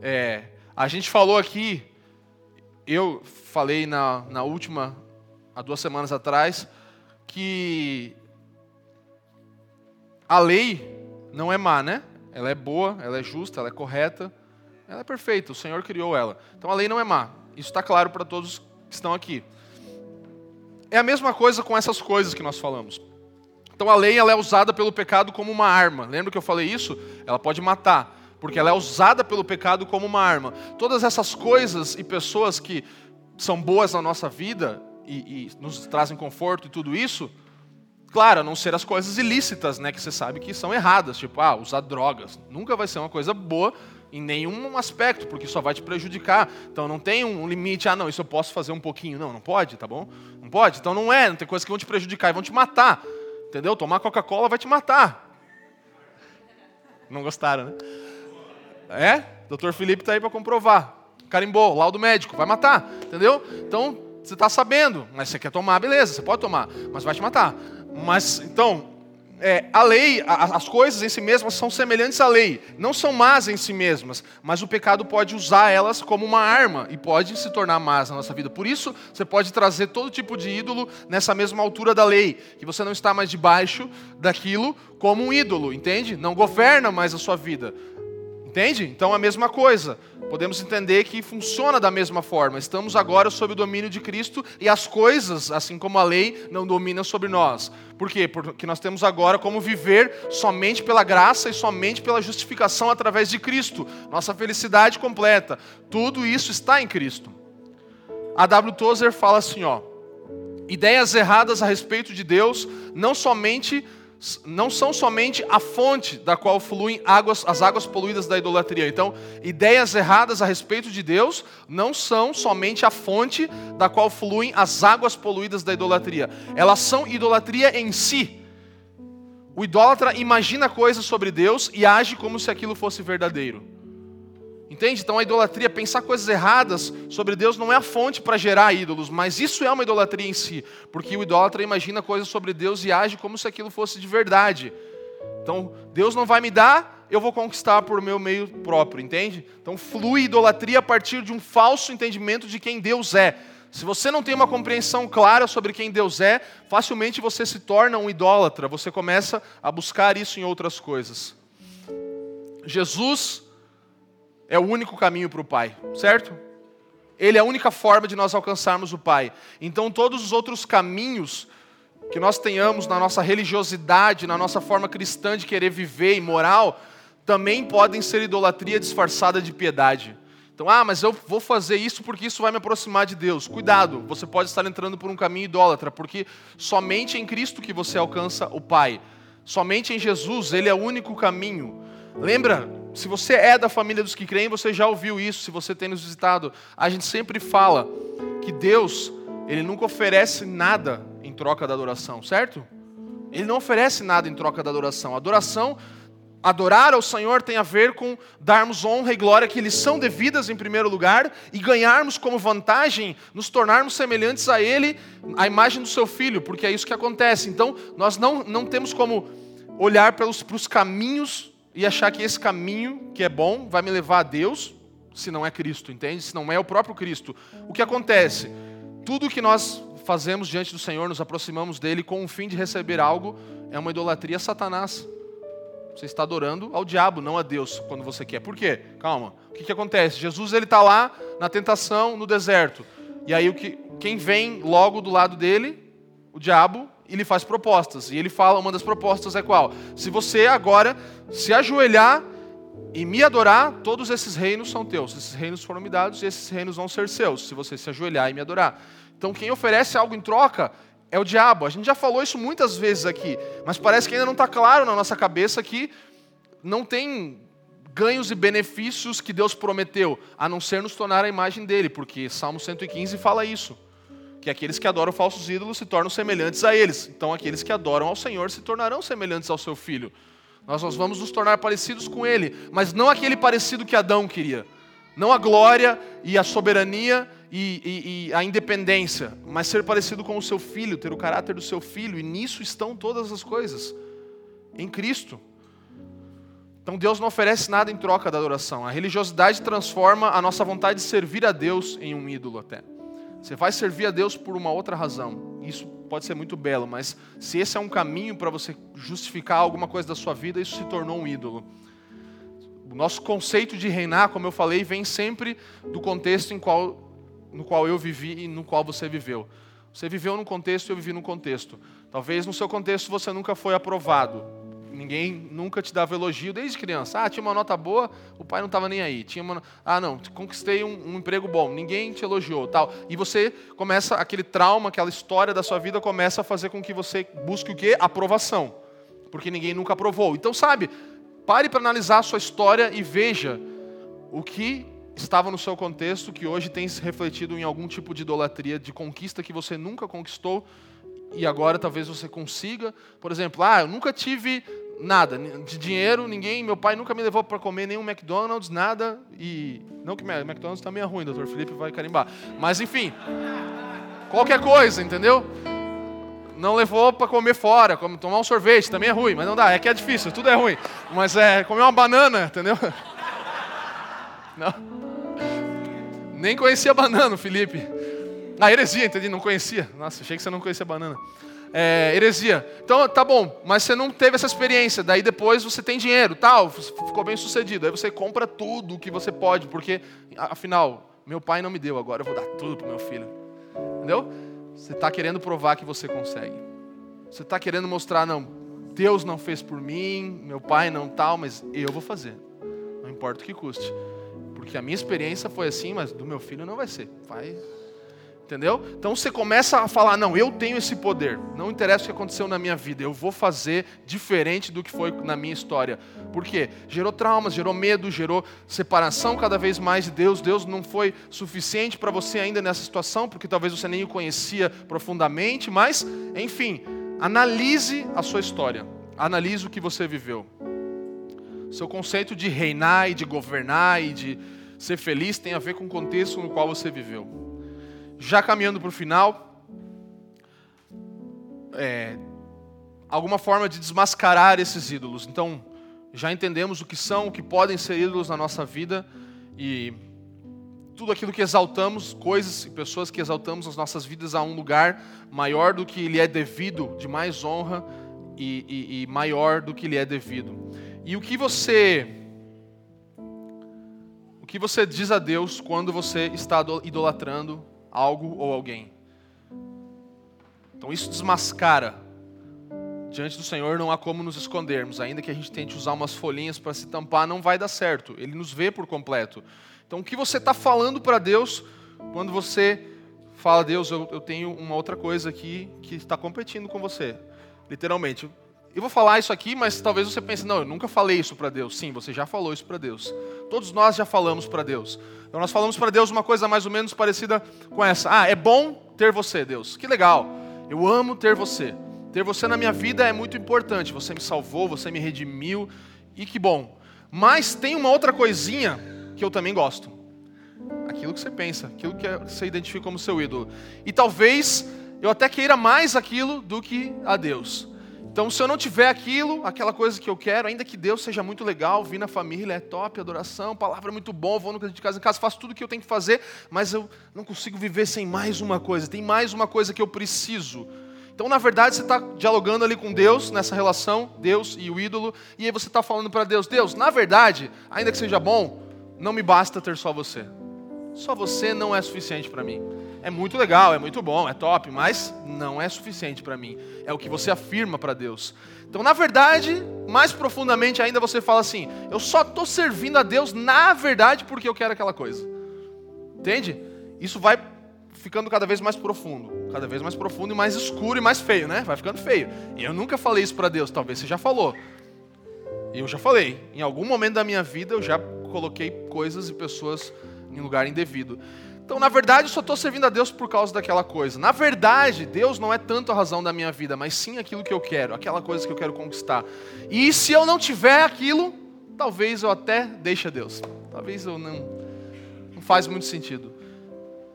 é, a gente falou aqui eu falei na, na última, há duas semanas atrás, que a lei não é má, né? Ela é boa, ela é justa, ela é correta, ela é perfeita, o Senhor criou ela. Então a lei não é má. Isso está claro para todos que estão aqui. É a mesma coisa com essas coisas que nós falamos. Então a lei ela é usada pelo pecado como uma arma. Lembra que eu falei isso? Ela pode matar porque ela é usada pelo pecado como uma arma. Todas essas coisas e pessoas que são boas na nossa vida e, e nos trazem conforto e tudo isso, claro, a não ser as coisas ilícitas, né, que você sabe que são erradas, tipo, ah, usar drogas. Nunca vai ser uma coisa boa em nenhum aspecto, porque só vai te prejudicar. Então não tem um limite, ah, não, isso eu posso fazer um pouquinho. Não, não pode, tá bom? Pode. Então não é, não tem coisas que vão te prejudicar e vão te matar. Entendeu? Tomar Coca-Cola vai te matar. Não gostaram, né? É? Doutor Felipe está aí para comprovar. Carimbou, laudo médico, vai matar, entendeu? Então, você está sabendo, mas você quer tomar, beleza, você pode tomar, mas vai te matar. Mas, então, é, a lei, a, as coisas em si mesmas são semelhantes à lei, não são más em si mesmas, mas o pecado pode usar elas como uma arma e pode se tornar más na nossa vida. Por isso, você pode trazer todo tipo de ídolo nessa mesma altura da lei, que você não está mais debaixo daquilo como um ídolo, entende? Não governa mais a sua vida. Entende? Então a mesma coisa. Podemos entender que funciona da mesma forma. Estamos agora sob o domínio de Cristo e as coisas, assim como a lei, não dominam sobre nós. Por quê? Porque nós temos agora como viver somente pela graça e somente pela justificação através de Cristo. Nossa felicidade completa. Tudo isso está em Cristo. A W. Tozer fala assim, ó: Ideias erradas a respeito de Deus não somente não são somente a fonte da qual fluem águas, as águas poluídas da idolatria. Então, ideias erradas a respeito de Deus não são somente a fonte da qual fluem as águas poluídas da idolatria. Elas são idolatria em si. O idólatra imagina coisas sobre Deus e age como se aquilo fosse verdadeiro. Entende? Então a idolatria, pensar coisas erradas sobre Deus não é a fonte para gerar ídolos, mas isso é uma idolatria em si, porque o idólatra imagina coisas sobre Deus e age como se aquilo fosse de verdade. Então, Deus não vai me dar, eu vou conquistar por meu meio próprio, entende? Então, flui idolatria a partir de um falso entendimento de quem Deus é. Se você não tem uma compreensão clara sobre quem Deus é, facilmente você se torna um idólatra, você começa a buscar isso em outras coisas. Jesus é o único caminho para o Pai, certo? Ele é a única forma de nós alcançarmos o Pai. Então, todos os outros caminhos que nós tenhamos na nossa religiosidade, na nossa forma cristã de querer viver e moral, também podem ser idolatria disfarçada de piedade. Então, ah, mas eu vou fazer isso porque isso vai me aproximar de Deus. Cuidado, você pode estar entrando por um caminho idólatra, porque somente em Cristo que você alcança o Pai. Somente em Jesus, Ele é o único caminho. Lembra se você é da família dos que creem, você já ouviu isso, se você tem nos visitado. A gente sempre fala que Deus, Ele nunca oferece nada em troca da adoração, certo? Ele não oferece nada em troca da adoração. Adoração, adorar ao Senhor tem a ver com darmos honra e glória que lhes são devidas em primeiro lugar e ganharmos como vantagem nos tornarmos semelhantes a Ele, a imagem do Seu Filho, porque é isso que acontece. Então, nós não, não temos como olhar para os caminhos e achar que esse caminho que é bom vai me levar a Deus, se não é Cristo, entende? Se não é o próprio Cristo. O que acontece? tudo que nós fazemos diante do Senhor, nos aproximamos dele com o fim de receber algo, é uma idolatria Satanás. Você está adorando ao diabo, não a Deus, quando você quer. Por quê? Calma. O que, que acontece? Jesus ele está lá na tentação, no deserto. E aí o que, quem vem logo do lado dele? O diabo. E ele faz propostas. E ele fala, uma das propostas é qual? Se você agora se ajoelhar e me adorar, todos esses reinos são teus. Esses reinos foram me dados e esses reinos vão ser seus, se você se ajoelhar e me adorar. Então quem oferece algo em troca é o diabo. A gente já falou isso muitas vezes aqui, mas parece que ainda não está claro na nossa cabeça que não tem ganhos e benefícios que Deus prometeu, a não ser nos tornar a imagem dele, porque Salmo 115 fala isso. Que aqueles que adoram falsos ídolos se tornam semelhantes a eles. Então aqueles que adoram ao Senhor se tornarão semelhantes ao seu filho. Nós, nós vamos nos tornar parecidos com ele, mas não aquele parecido que Adão queria. Não a glória e a soberania e, e, e, a independência, mas ser parecido com o seu filho, ter o caráter do seu filho, e nisso estão todas as coisas, em Cristo. Então Deus não oferece nada em troca da adoração. A religiosidade transforma a nossa vontade de servir a Deus em um ídolo até. Você vai servir a Deus por uma outra razão. Isso pode ser muito belo, mas se esse é um caminho para você justificar alguma coisa da sua vida, isso se tornou um ídolo. O nosso conceito de reinar, como eu falei, vem sempre do contexto em qual, no qual eu vivi e no qual você viveu. Você viveu num contexto e eu vivi num contexto. Talvez no seu contexto você nunca foi aprovado. Ninguém nunca te dava elogio desde criança. Ah, tinha uma nota boa, o pai não estava nem aí. Tinha uma... Ah, não, conquistei um, um, emprego bom, ninguém te elogiou, tal. E você começa aquele trauma, aquela história da sua vida começa a fazer com que você busque o quê? Aprovação, porque ninguém nunca aprovou. Então, sabe? Pare para analisar a sua história e veja o que estava no seu contexto que hoje tem se refletido em algum tipo de idolatria, de conquista que você nunca conquistou e agora talvez você consiga. Por exemplo, ah, eu nunca tive nada de dinheiro, ninguém, meu pai nunca me levou para comer nenhum McDonald's, nada e não que McDonald's também é ruim, doutor Felipe vai carimbar. Mas enfim, qualquer coisa, entendeu? não levou para comer fora, como tomar um sorvete, também é ruim, mas não dá, é que é difícil, tudo é ruim. Mas é comer uma banana, entendeu? Não. Nem conhecia banana, Felipe. Ah, heresia, entendi, não conhecia. Nossa, achei que você não conhecia banana. É, heresia. Então, tá bom, mas você não teve essa experiência. Daí depois você tem dinheiro, tal, ficou bem sucedido. Aí você compra tudo que você pode, porque, afinal, meu pai não me deu, agora eu vou dar tudo pro meu filho. Entendeu? Você está querendo provar que você consegue. Você está querendo mostrar, não, Deus não fez por mim, meu pai não tal, mas eu vou fazer. Não importa o que custe. Porque a minha experiência foi assim, mas do meu filho não vai ser. Vai Entendeu? Então você começa a falar: não, eu tenho esse poder, não interessa o que aconteceu na minha vida, eu vou fazer diferente do que foi na minha história. Por quê? Gerou traumas, gerou medo, gerou separação cada vez mais de Deus. Deus não foi suficiente para você ainda nessa situação, porque talvez você nem o conhecia profundamente, mas, enfim, analise a sua história, analise o que você viveu. Seu conceito de reinar e de governar e de ser feliz tem a ver com o contexto no qual você viveu já caminhando para o final, é, alguma forma de desmascarar esses ídolos. Então, já entendemos o que são, o que podem ser ídolos na nossa vida e tudo aquilo que exaltamos, coisas e pessoas que exaltamos nas nossas vidas a um lugar maior do que lhe é devido, de mais honra e, e, e maior do que lhe é devido. E o que você o que você diz a Deus quando você está idolatrando algo ou alguém. Então isso desmascara. Diante do Senhor não há como nos escondermos, ainda que a gente tente usar umas folhinhas para se tampar, não vai dar certo. Ele nos vê por completo. Então o que você está falando para Deus quando você fala, Deus, eu, eu tenho uma outra coisa aqui que está competindo com você? Literalmente, eu vou falar isso aqui, mas talvez você pense, não, eu nunca falei isso para Deus. Sim, você já falou isso para Deus. Todos nós já falamos para Deus. Então nós falamos para Deus uma coisa mais ou menos parecida com essa. Ah, é bom ter você, Deus. Que legal. Eu amo ter você. Ter você na minha vida é muito importante. Você me salvou, você me redimiu e que bom. Mas tem uma outra coisinha que eu também gosto. Aquilo que você pensa, aquilo que você identifica como seu ídolo. E talvez eu até queira mais aquilo do que a Deus. Então, se eu não tiver aquilo, aquela coisa que eu quero, ainda que Deus seja muito legal, vir na família é top, adoração, palavra é muito bom, vou no de casa em casa, faço tudo o que eu tenho que fazer, mas eu não consigo viver sem mais uma coisa. Tem mais uma coisa que eu preciso. Então, na verdade, você está dialogando ali com Deus, nessa relação, Deus e o ídolo, e aí você está falando para Deus: Deus, na verdade, ainda que seja bom, não me basta ter só você. Só você não é suficiente para mim é muito legal, é muito bom, é top, mas não é suficiente para mim. É o que você afirma para Deus. Então, na verdade, mais profundamente ainda você fala assim: eu só estou servindo a Deus na verdade porque eu quero aquela coisa. Entende? Isso vai ficando cada vez mais profundo, cada vez mais profundo e mais escuro e mais feio, né? Vai ficando feio. E eu nunca falei isso para Deus, talvez você já falou. Eu já falei. Em algum momento da minha vida eu já coloquei coisas e pessoas em lugar indevido. Então, na verdade, eu só estou servindo a Deus por causa daquela coisa. Na verdade, Deus não é tanto a razão da minha vida, mas sim aquilo que eu quero, aquela coisa que eu quero conquistar. E se eu não tiver aquilo, talvez eu até deixe a Deus. Talvez eu não. Não faz muito sentido.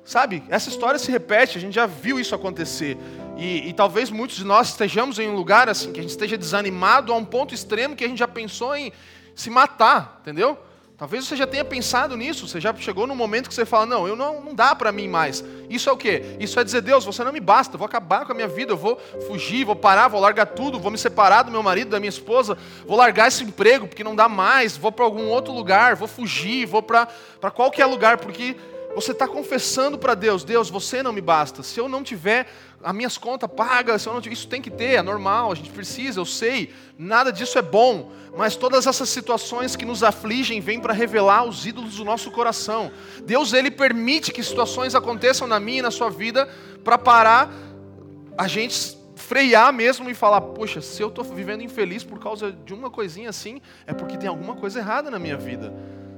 Sabe, essa história se repete, a gente já viu isso acontecer. E, e, talvez muitos de nós estejamos em um lugar assim, que a gente esteja desanimado a um ponto extremo que a gente já pensou em se matar, entendeu? Talvez você já tenha pensado nisso, você já chegou num momento que você fala: Não, eu não, não dá para mim mais. Isso é o quê? Isso é dizer: Deus, você não me basta, vou acabar com a minha vida, eu vou fugir, vou parar, vou largar tudo, vou me separar do meu marido, da minha esposa, vou largar esse emprego porque não dá mais, vou para algum outro lugar, vou fugir, vou para qualquer lugar, porque você está confessando para Deus: Deus, você não me basta. Se eu não tiver as minhas contas pagas, se eu não tiver, isso tem que ter, é normal, a gente precisa, eu sei, nada disso é bom. Mas todas essas situações que nos afligem vêm para revelar os ídolos do nosso coração. Deus ele permite que situações aconteçam na minha e na sua vida para parar a gente frear mesmo e falar: poxa, se eu estou vivendo infeliz por causa de uma coisinha assim, é porque tem alguma coisa errada na minha vida.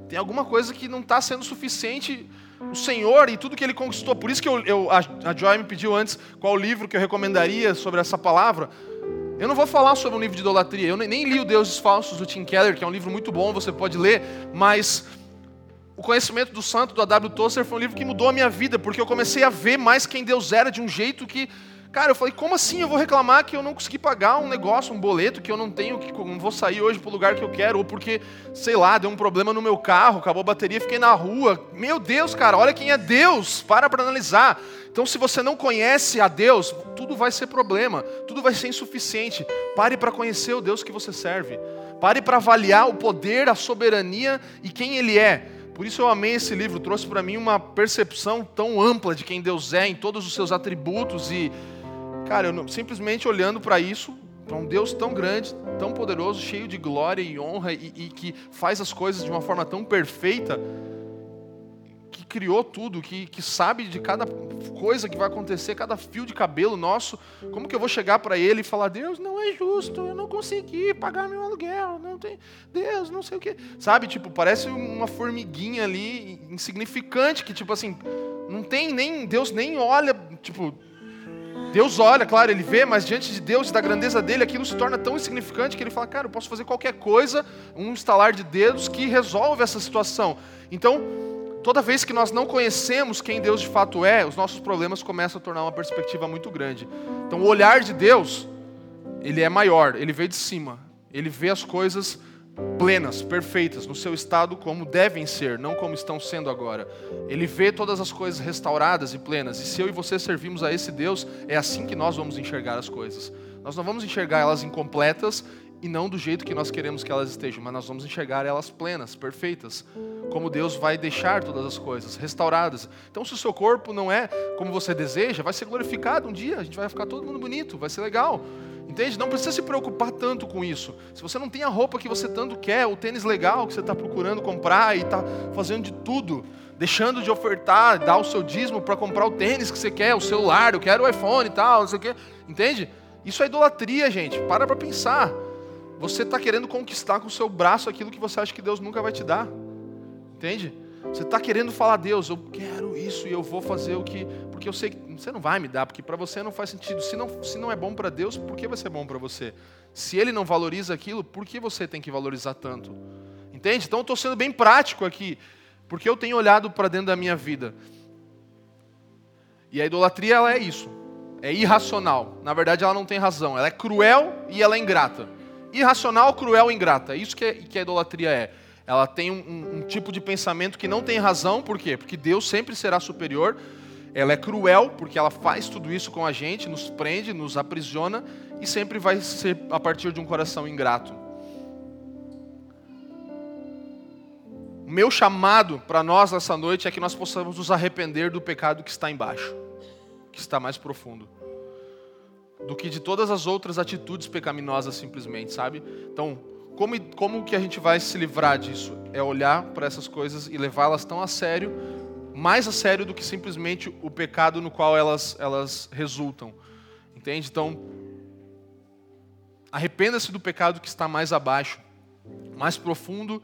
Tem alguma coisa que não está sendo suficiente o Senhor e tudo que Ele conquistou. Por isso que eu, eu, a, Joy me pediu antes qual livro que eu recomendaria sobre essa palavra. Eu não vou falar sobre um livro de idolatria. Eu nem, nem li o Deuses Falsos do Tim Keller, que é um livro muito bom, você pode ler, mas o conhecimento do santo do A.W. Tozer foi um livro que mudou a minha vida, porque eu comecei a ver mais quem Deus era de um jeito que Cara, eu falei, como assim eu vou reclamar que eu não consegui pagar um negócio, um boleto que eu não tenho, que não vou sair hoje para o lugar que eu quero, ou porque, sei lá, deu um problema no meu carro, acabou a bateria, fiquei na rua. Meu Deus, cara, olha quem é Deus, para para analisar. Então, se você não conhece a Deus, tudo vai ser problema, tudo vai ser insuficiente. Pare para conhecer o Deus que você serve. Pare para avaliar o poder, a soberania e quem Ele é. Por isso eu amei esse livro, trouxe para mim uma percepção tão ampla de quem Deus é, em todos os seus atributos e Cara, eu simplesmente olhando para isso, para um Deus tão grande, tão poderoso, cheio de glória e honra e, e, que faz as coisas de uma forma tão perfeita, que criou tudo, que, que sabe de cada coisa que vai acontecer, cada fio de cabelo nosso, como que eu vou chegar para Ele e falar: Deus, não é justo, eu não consegui pagar meu aluguel, não tem, Deus, não sei o que, sabe? Tipo, parece uma formiguinha ali insignificante que tipo assim, não tem nem Deus nem olha, tipo Deus olha, claro, ele vê, mas diante de Deus e da grandeza dele, aquilo se torna tão insignificante que ele fala: Cara, eu posso fazer qualquer coisa, um estalar de dedos que resolve essa situação. Então, toda vez que nós não conhecemos quem Deus de fato é, os nossos problemas começam a tornar uma perspectiva muito grande. Então, o olhar de Deus, ele é maior, ele vê de cima, ele vê as coisas plenas, perfeitas, no seu estado como devem ser, não como estão sendo agora. Ele vê todas as coisas restauradas e plenas. E se eu e você servimos a esse Deus, é assim que nós vamos enxergar as coisas. Nós não vamos enxergar elas incompletas e não do jeito que nós queremos que elas estejam, mas nós vamos enxergar elas plenas, perfeitas, como Deus vai deixar todas as coisas restauradas. Então, se o seu corpo não é como você deseja, vai ser glorificado um dia, a gente vai ficar todo mundo bonito, vai ser legal. Entende? Não precisa se preocupar tanto com isso. Se você não tem a roupa que você tanto quer, o tênis legal que você está procurando comprar e está fazendo de tudo, deixando de ofertar, dar o seu dízimo para comprar o tênis que você quer, o celular, eu quero o iPhone e tal, não sei o quê. Entende? Isso é idolatria, gente. Para para pensar. Você está querendo conquistar com o seu braço aquilo que você acha que Deus nunca vai te dar. Entende? Você está querendo falar, Deus, eu quero isso e eu vou fazer o que. Porque eu sei que você não vai me dar, porque para você não faz sentido. Se não, se não é bom para Deus, por que vai ser bom para você? Se Ele não valoriza aquilo, por que você tem que valorizar tanto? Entende? Então eu estou sendo bem prático aqui, porque eu tenho olhado para dentro da minha vida. E a idolatria, ela é isso. é irracional. Na verdade, ela não tem razão. Ela é cruel e ela é ingrata. Irracional, cruel e ingrata. É isso que, é, que a idolatria é. Ela tem um, um, tipo de pensamento que não tem razão. Por quê? Porque Deus sempre será superior. Ela é cruel, porque ela faz tudo isso com a gente, nos prende, nos aprisiona e sempre vai ser a partir de um coração ingrato. O meu chamado para nós nessa noite é que nós possamos nos arrepender do pecado que está embaixo, que está mais profundo, do que de todas as outras atitudes pecaminosas simplesmente, sabe? Então, como, como que a gente vai se livrar disso? É olhar para essas coisas e levá-las tão a sério, mais a sério do que simplesmente o pecado no qual elas, elas resultam. Entende? Então, arrependa-se do pecado que está mais abaixo, mais profundo,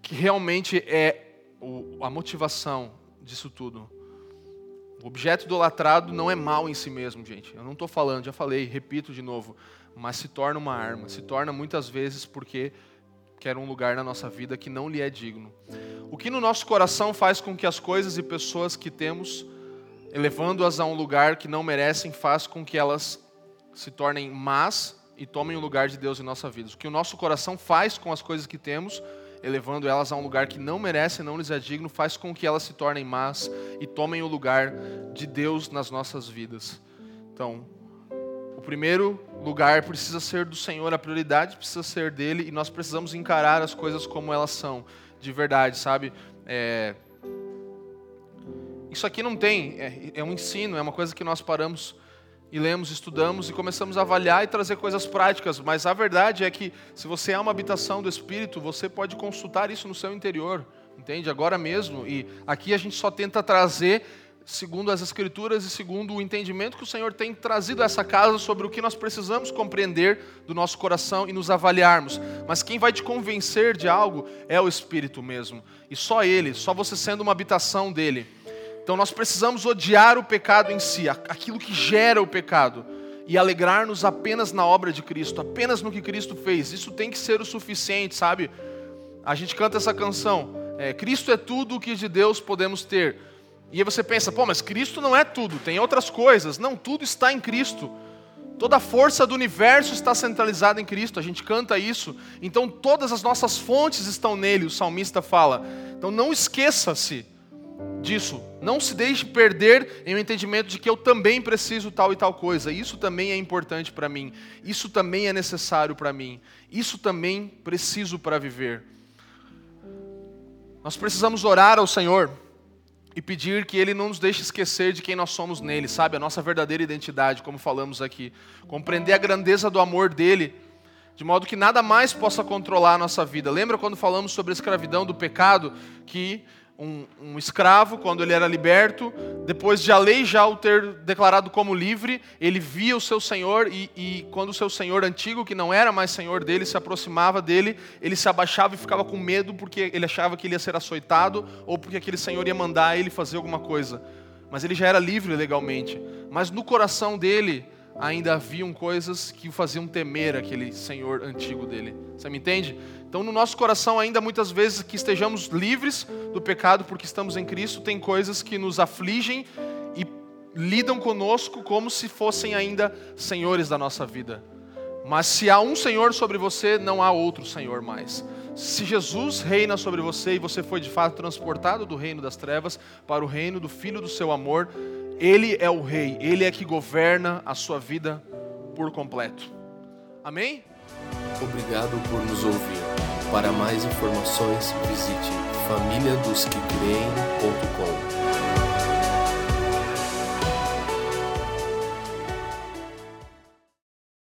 que realmente é a motivação disso tudo. O objeto idolatrado não é mal em si mesmo, gente. Eu não estou falando, já falei, repito de novo mas se torna uma arma, se torna muitas vezes porque quer um lugar na nossa vida que não lhe é digno. O que no nosso coração faz com que as coisas e pessoas que temos, elevando-as a um lugar que não merecem, faz com que elas se tornem más e tomem o lugar de Deus em nossa vida. O que o nosso coração faz com as coisas que temos, elevando elas a um lugar que não merecem, não lhes é digno, faz com que elas se tornem más e tomem o lugar de Deus nas nossas vidas. Então, o primeiro lugar precisa ser do Senhor, a prioridade precisa ser dele e nós precisamos encarar as coisas como elas são, de verdade, sabe? É... Isso aqui não tem, é, é um ensino, é uma coisa que nós paramos e lemos, estudamos e começamos a avaliar e trazer coisas práticas, mas a verdade é que se você é uma habitação do Espírito, você pode consultar isso no seu interior, entende? Agora mesmo, e aqui a gente só tenta trazer segundo as Escrituras e segundo o entendimento que o Senhor tem trazido a essa casa sobre o que nós precisamos compreender do nosso coração e nos avaliarmos. Mas quem vai te convencer de algo é o Espírito mesmo. E só Ele, só você sendo uma habitação dele. Então nós precisamos odiar o pecado em si, aquilo que gera o pecado, e alegrar-nos apenas na obra de Cristo, apenas no que Cristo fez. Isso tem que ser o suficiente, sabe? A gente canta essa canção. É, Cristo é tudo o que de Deus podemos ter. E aí você pensa, pô, mas Cristo não é tudo, tem outras coisas. Não, tudo está em Cristo. Toda a força do universo está centralizada em Cristo, a gente canta isso. Então todas as nossas fontes estão nele, o salmista fala. Então não esqueça-se disso. Não se deixe perder em um entendimento de que eu também preciso tal e tal coisa. Isso também é importante para mim. Isso também é necessário para mim. Isso também preciso para viver. Nós precisamos orar ao Senhor e pedir que Ele não nos deixe esquecer de quem nós somos nele, sabe? A nossa verdadeira identidade, como falamos aqui. Compreender a grandeza do amor dele, de modo que nada mais possa controlar a nossa vida. Lembra quando falamos sobre a escravidão do pecado? Que um, um, escravo, quando ele era liberto, depois de a lei já o ter declarado como livre, ele via o seu senhor e, e, quando o seu senhor antigo, que não era mais senhor dele, se aproximava dele, ele se abaixava e ficava com medo porque ele achava que ele ia ser açoitado ou porque aquele senhor ia mandar ele fazer alguma coisa. Mas ele já era livre legalmente. Mas no coração dele ainda haviam coisas que o faziam temer aquele senhor antigo dele. Você me entende? Então, no nosso coração, ainda muitas vezes que estejamos livres do pecado porque estamos em Cristo, tem coisas que nos afligem e lidam conosco como se fossem ainda senhores da nossa vida. Mas se há um Senhor sobre você, não há outro Senhor mais. Se Jesus reina sobre você e você foi de fato transportado do reino das trevas para o reino do Filho do seu amor, Ele é o Rei, Ele é que governa a sua vida por completo. Amém? Obrigado por nos ouvir. Para mais informações, visite famíliadosquecreem.com.